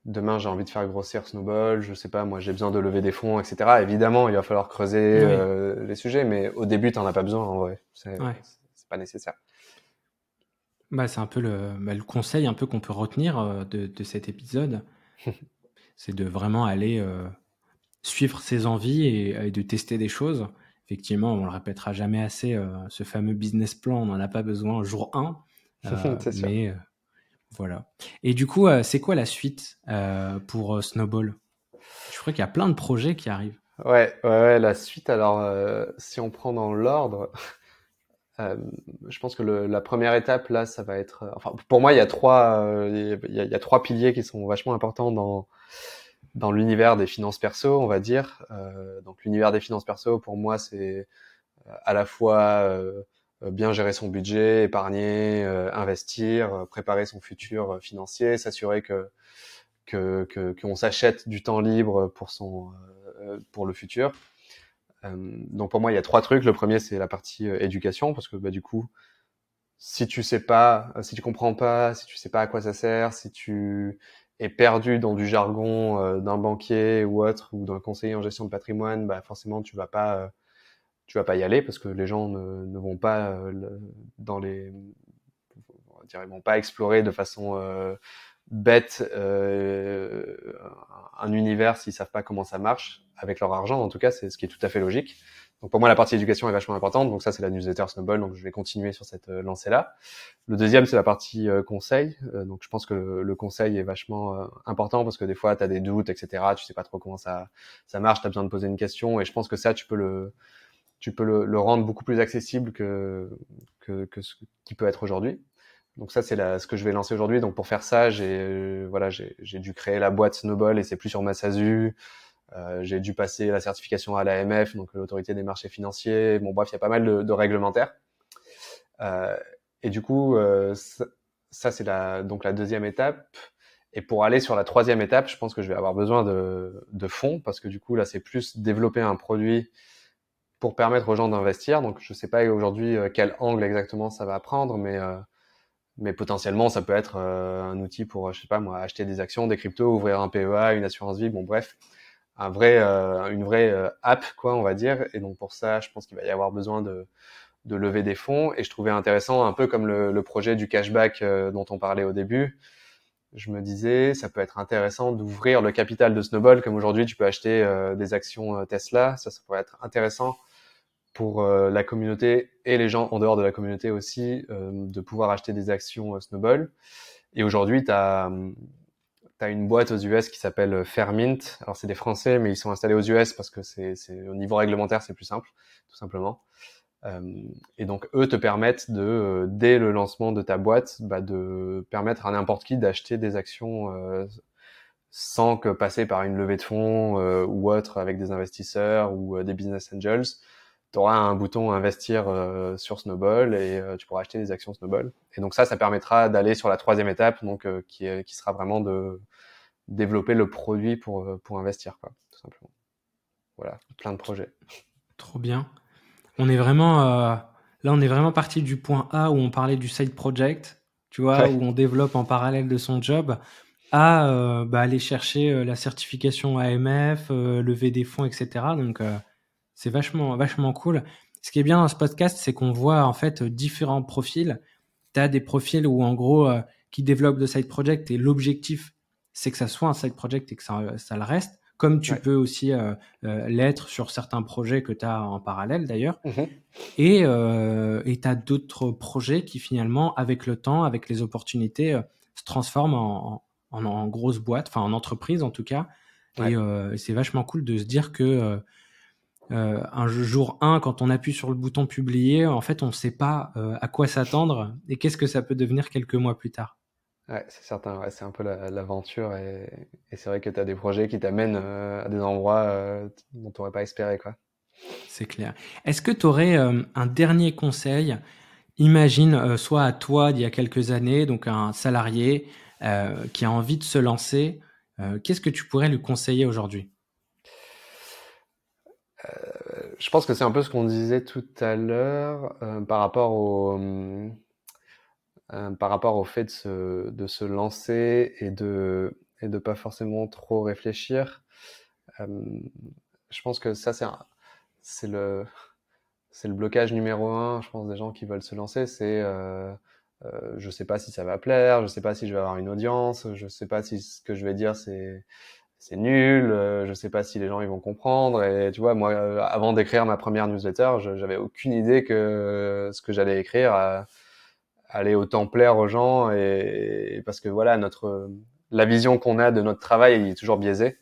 B: demain j'ai envie de faire grossir Snowball, je sais pas, moi j'ai besoin de lever des fonds, etc. Évidemment, il va falloir creuser euh, les sujets, mais au début, t'en as pas besoin en vrai. C'est pas nécessaire.
A: Bah, c'est un peu le, bah, le, conseil un peu qu'on peut retenir euh, de, de, cet épisode, c'est de vraiment aller euh, suivre ses envies et, et, de tester des choses. Effectivement, on le répétera jamais assez, ce fameux business plan, on n'en a pas besoin jour 1, mais voilà. Et du coup, euh, c'est quoi la suite euh, pour euh, Snowball? Je crois qu'il y a plein de projets qui arrivent.
B: Ouais, ouais, la suite. Alors, si on prend dans l'ordre, je pense que la première étape là, ça va être. Enfin, pour moi, il y a trois, il y, a, trois piliers qui sont vachement importants dans dans l'univers des finances perso, on va dire. donc, l'univers des finances perso, pour moi, c'est à la fois euh, bien gérer son budget, épargner, euh, investir, euh, préparer son futur financier, s'assurer que que qu'on s'achète du temps libre pour son pour le futur. Donc pour moi, il y a trois trucs. Le premier, c'est la partie éducation, parce que bah, du coup, si tu sais pas, si tu comprends pas, si tu sais pas à quoi ça sert, si tu es perdu dans du jargon d'un banquier ou autre, ou d'un conseiller en gestion de patrimoine, bah forcément, tu vas pas tu vas pas y aller parce que les gens ne, vont pas euh, dans les on dire, ils vont pas explorer de façon euh, bête euh, un univers s'ils savent pas comment ça marche avec leur argent en tout cas c'est ce qui est tout à fait logique. Donc pour moi la partie éducation est vachement importante. Donc ça c'est la newsletter Snowball. Donc je vais continuer sur cette euh, lancée là le deuxième c'est la partie euh, conseil. Donc je pense que le, le conseil est vachement important parce que des fois tu as des doutes etc tu sais pas trop comment ça ça marche. Tu as besoin de poser une question. Et je pense que ça tu peux le tu peux le, le, rendre beaucoup plus accessible que, que, que ce qui peut être aujourd'hui. Donc ça, c'est ce que je vais lancer aujourd'hui. Donc pour faire ça, j'ai voilà, j'ai dû créer la boîte Snowball et c'est plus sur ma SASU. Euh, j'ai dû passer la certification à l'AMF, donc l'autorité des marchés financiers. Bon bref, il y a pas mal de, de réglementaires. Euh, et du coup, euh, ça, ça c'est la donc la deuxième étape. Et pour aller sur la troisième étape, je pense que je vais avoir besoin de, de fonds parce que du coup là, c'est plus développer un produit pour permettre aux gens d'investir. Donc, je sais pas aujourd'hui euh, quel angle exactement ça va prendre, mais euh, mais potentiellement, ça peut être euh, un outil pour, je sais pas moi, acheter des actions, des cryptos, ouvrir un PEA, une assurance vie. Bon, bref, un vrai, une vraie app, quoi, on va dire. Et donc pour ça, je pense qu'il va y avoir besoin de de lever des fonds. Et je trouvais intéressant, un peu comme le, le projet du cashback dont on parlait au début. Je me disais, ça peut être intéressant d'ouvrir le capital de Snowball, comme aujourd'hui tu peux acheter des actions Tesla. Ça, ça pourrait être intéressant pour euh, la communauté et les gens en dehors de la communauté aussi euh, de pouvoir acheter des actions euh, Snowball. Et aujourd'hui, tu as, une boîte aux US qui s'appelle Fairmint. Alors, c'est des Français, mais ils sont installés aux US parce que c'est au niveau réglementaire, c'est plus simple, tout simplement. et donc, eux te permettent de, dès le lancement de ta boîte, bah, de permettre à n'importe qui d'acheter des actions sans que passer par une levée de fonds ou autre avec des investisseurs ou des business angels tu auras un bouton investir euh, sur Snowball et euh, tu pourras acheter des actions Snowball. Et donc ça, ça permettra d'aller sur la troisième étape, donc euh, qui, est, qui sera vraiment de développer le produit pour, pour investir, quoi, tout simplement. Voilà, plein de projets.
A: Trop bien. On est vraiment là, on est vraiment parti du point A où on parlait du side project, tu vois, où on développe en parallèle de son job, à bah, aller chercher la certification AMF, lever des fonds, etc. Donc c'est vachement, vachement cool. Ce qui est bien dans ce podcast, c'est qu'on voit en fait différents profils. Tu as des profils où en gros, euh, qui développent de side project et l'objectif, c'est que ça soit un side project et que ça, ça le reste. comme tu peux aussi l'être sur certains projets que tu as en parallèle d'ailleurs. Mmh et tu as d'autres projets qui finalement, avec le temps, avec les opportunités, se transforment en, en, grosse boîte, enfin en entreprise en tout cas. Et c'est vachement cool de se dire que euh, un jour 1, quand on appuie sur le bouton publier, en fait, on ne sait pas euh, à quoi s'attendre et qu'est-ce que ça peut devenir quelques mois plus tard.
B: Ouais, c'est certain, c'est un peu l'aventure et, c'est vrai que tu as des projets qui t'amènent euh, à des endroits dont tu n'aurais pas espéré. quoi.
A: C'est clair. Est-ce que tu aurais un dernier conseil? Imagine, soit à toi d'il y a quelques années, donc un salarié qui a envie de se lancer, qu'est-ce que tu pourrais lui conseiller aujourd'hui?
B: Je pense que c'est un peu ce qu'on disait tout à l'heure euh, par rapport au euh, par rapport au fait de se, de se lancer et de et de pas forcément trop réfléchir. Euh, je pense que ça c'est c'est le c'est le blocage numéro un. Je pense des gens qui veulent se lancer, c'est euh, euh, je sais pas si ça va plaire, je sais pas si je vais avoir une audience, je sais pas si ce que je vais dire c'est c'est nul, euh, je sais pas si les gens ils vont comprendre. Et tu vois, moi, euh, avant d'écrire ma première newsletter, j'avais aucune idée que ce que j'allais écrire euh, allait autant plaire aux gens. Et, parce que voilà, notre la vision qu'on a de notre travail est toujours biaisée.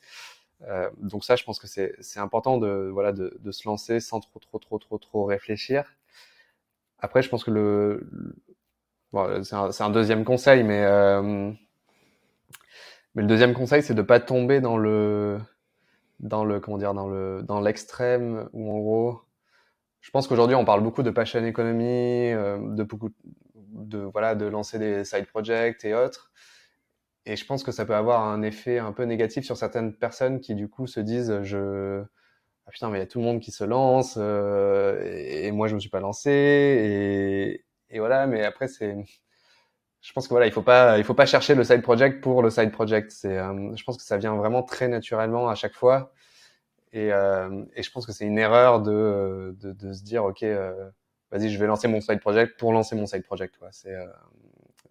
B: donc ça, je pense que c'est important de voilà de, de, se lancer sans trop trop trop trop trop réfléchir. Après, je pense que le, bon, c'est un, un, deuxième conseil, mais mais le deuxième conseil, c'est de pas tomber dans le, dans le, comment dire, dans le, dans l'extrême où en gros, je pense qu'aujourd'hui on parle beaucoup de passion economy, euh, de beaucoup, de voilà, de lancer des side projects et autres. Et je pense que ça peut avoir un effet un peu négatif sur certaines personnes qui du coup se disent je ah putain mais il y a tout le monde qui se lance euh, et, moi je me suis pas lancé et voilà mais après c'est je pense que voilà, il faut pas, il faut pas chercher le side project pour le side project. C'est, euh, je pense que ça vient vraiment très naturellement à chaque fois. Et, euh, et je pense que c'est une erreur de, de, de, se dire, ok, euh, vas-y, je vais lancer mon side project pour lancer mon side project. C'est,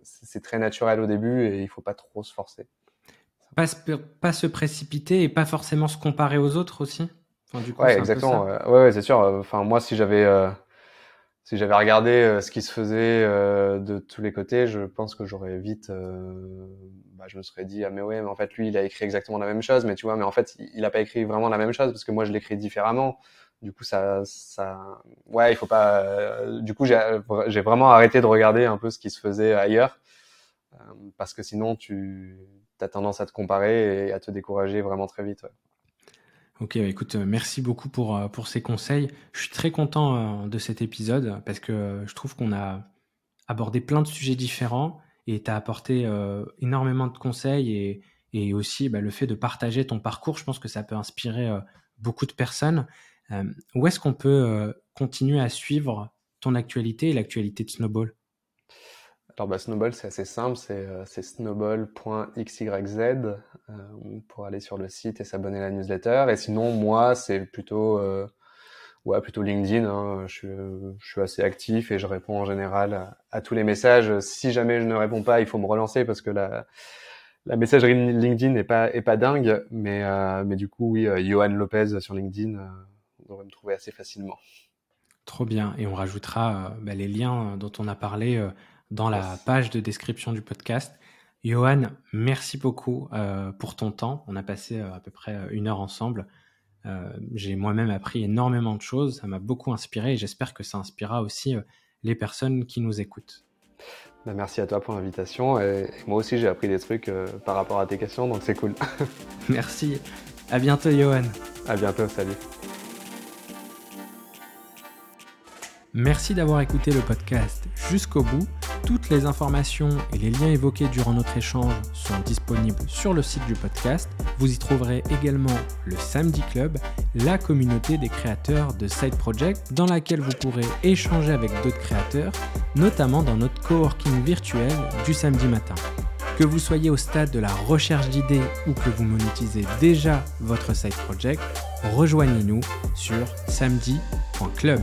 B: c'est très naturel au début et il faut pas trop se forcer.
A: Pas se, pas se précipiter et pas forcément se comparer aux autres aussi?
B: Enfin, du coup, ouais, exactement. Ouais, ouais, c'est sûr. Enfin, moi, si j'avais si j'avais regardé euh, ce qui se faisait euh, de tous les côtés, je pense que j'aurais vite, euh, bah, je me serais dit ah mais ouais, mais en fait lui il a écrit exactement la même chose, mais tu vois, mais en fait il a pas écrit vraiment la même chose parce que moi je l'écris différemment. Du coup ça, ça, ouais, il faut pas. du coup j'ai vraiment arrêté de regarder un peu ce qui se faisait ailleurs parce que sinon tu as tendance à te comparer et à te décourager vraiment très vite. Ouais.
A: Ok, bah, écoute, euh, merci beaucoup pour, euh, pour ces conseils. Je suis très content euh, de cet épisode parce que je trouve qu'on a abordé plein de sujets différents et tu as apporté énormément de conseils et, et aussi bah, le fait de partager ton parcours, je pense que ça peut inspirer beaucoup de personnes. où est-ce qu'on peut continuer à suivre ton actualité et l'actualité de Snowball?
B: Alors bah, Snowball, c'est assez simple, c'est euh, snowball.xyz euh, pour aller sur le site et s'abonner à la newsletter. Et sinon, moi, c'est plutôt, euh, ouais, plutôt LinkedIn. Hein. Je, suis, assez actif et je réponds en général à, tous les messages. Si jamais je ne réponds pas, il faut me relancer parce que la, la messagerie LinkedIn n'est pas, dingue. Mais, du coup, oui, Johan Lopez sur LinkedIn, on devrait me trouver assez facilement.
A: Trop bien. Et on rajoutera bah, les liens dont on a parlé dans la page de description du podcast. Johan, merci beaucoup euh, pour ton temps. On a passé euh, à peu près euh, une heure ensemble. J'ai moi-même appris énormément de choses. Ça m'a beaucoup inspiré et j'espère que ça inspirera aussi les personnes qui nous écoutent.
B: Bah, merci à toi pour l'invitation. Et moi aussi, j'ai appris des trucs par rapport à tes questions, donc c'est cool.
A: merci. À bientôt, Johan.
B: À bientôt. Salut.
A: Merci d'avoir écouté le podcast jusqu'au bout. Toutes les informations et les liens évoqués durant notre échange sont disponibles sur le site du podcast. Vous y trouverez également le Samedi Club, la communauté des créateurs de Side Project dans laquelle vous pourrez échanger avec d'autres créateurs, notamment dans notre coworking virtuel du samedi matin. Que vous soyez au stade de la recherche d'idées ou que vous monétisez déjà votre side project, rejoignez-nous sur samedi.club.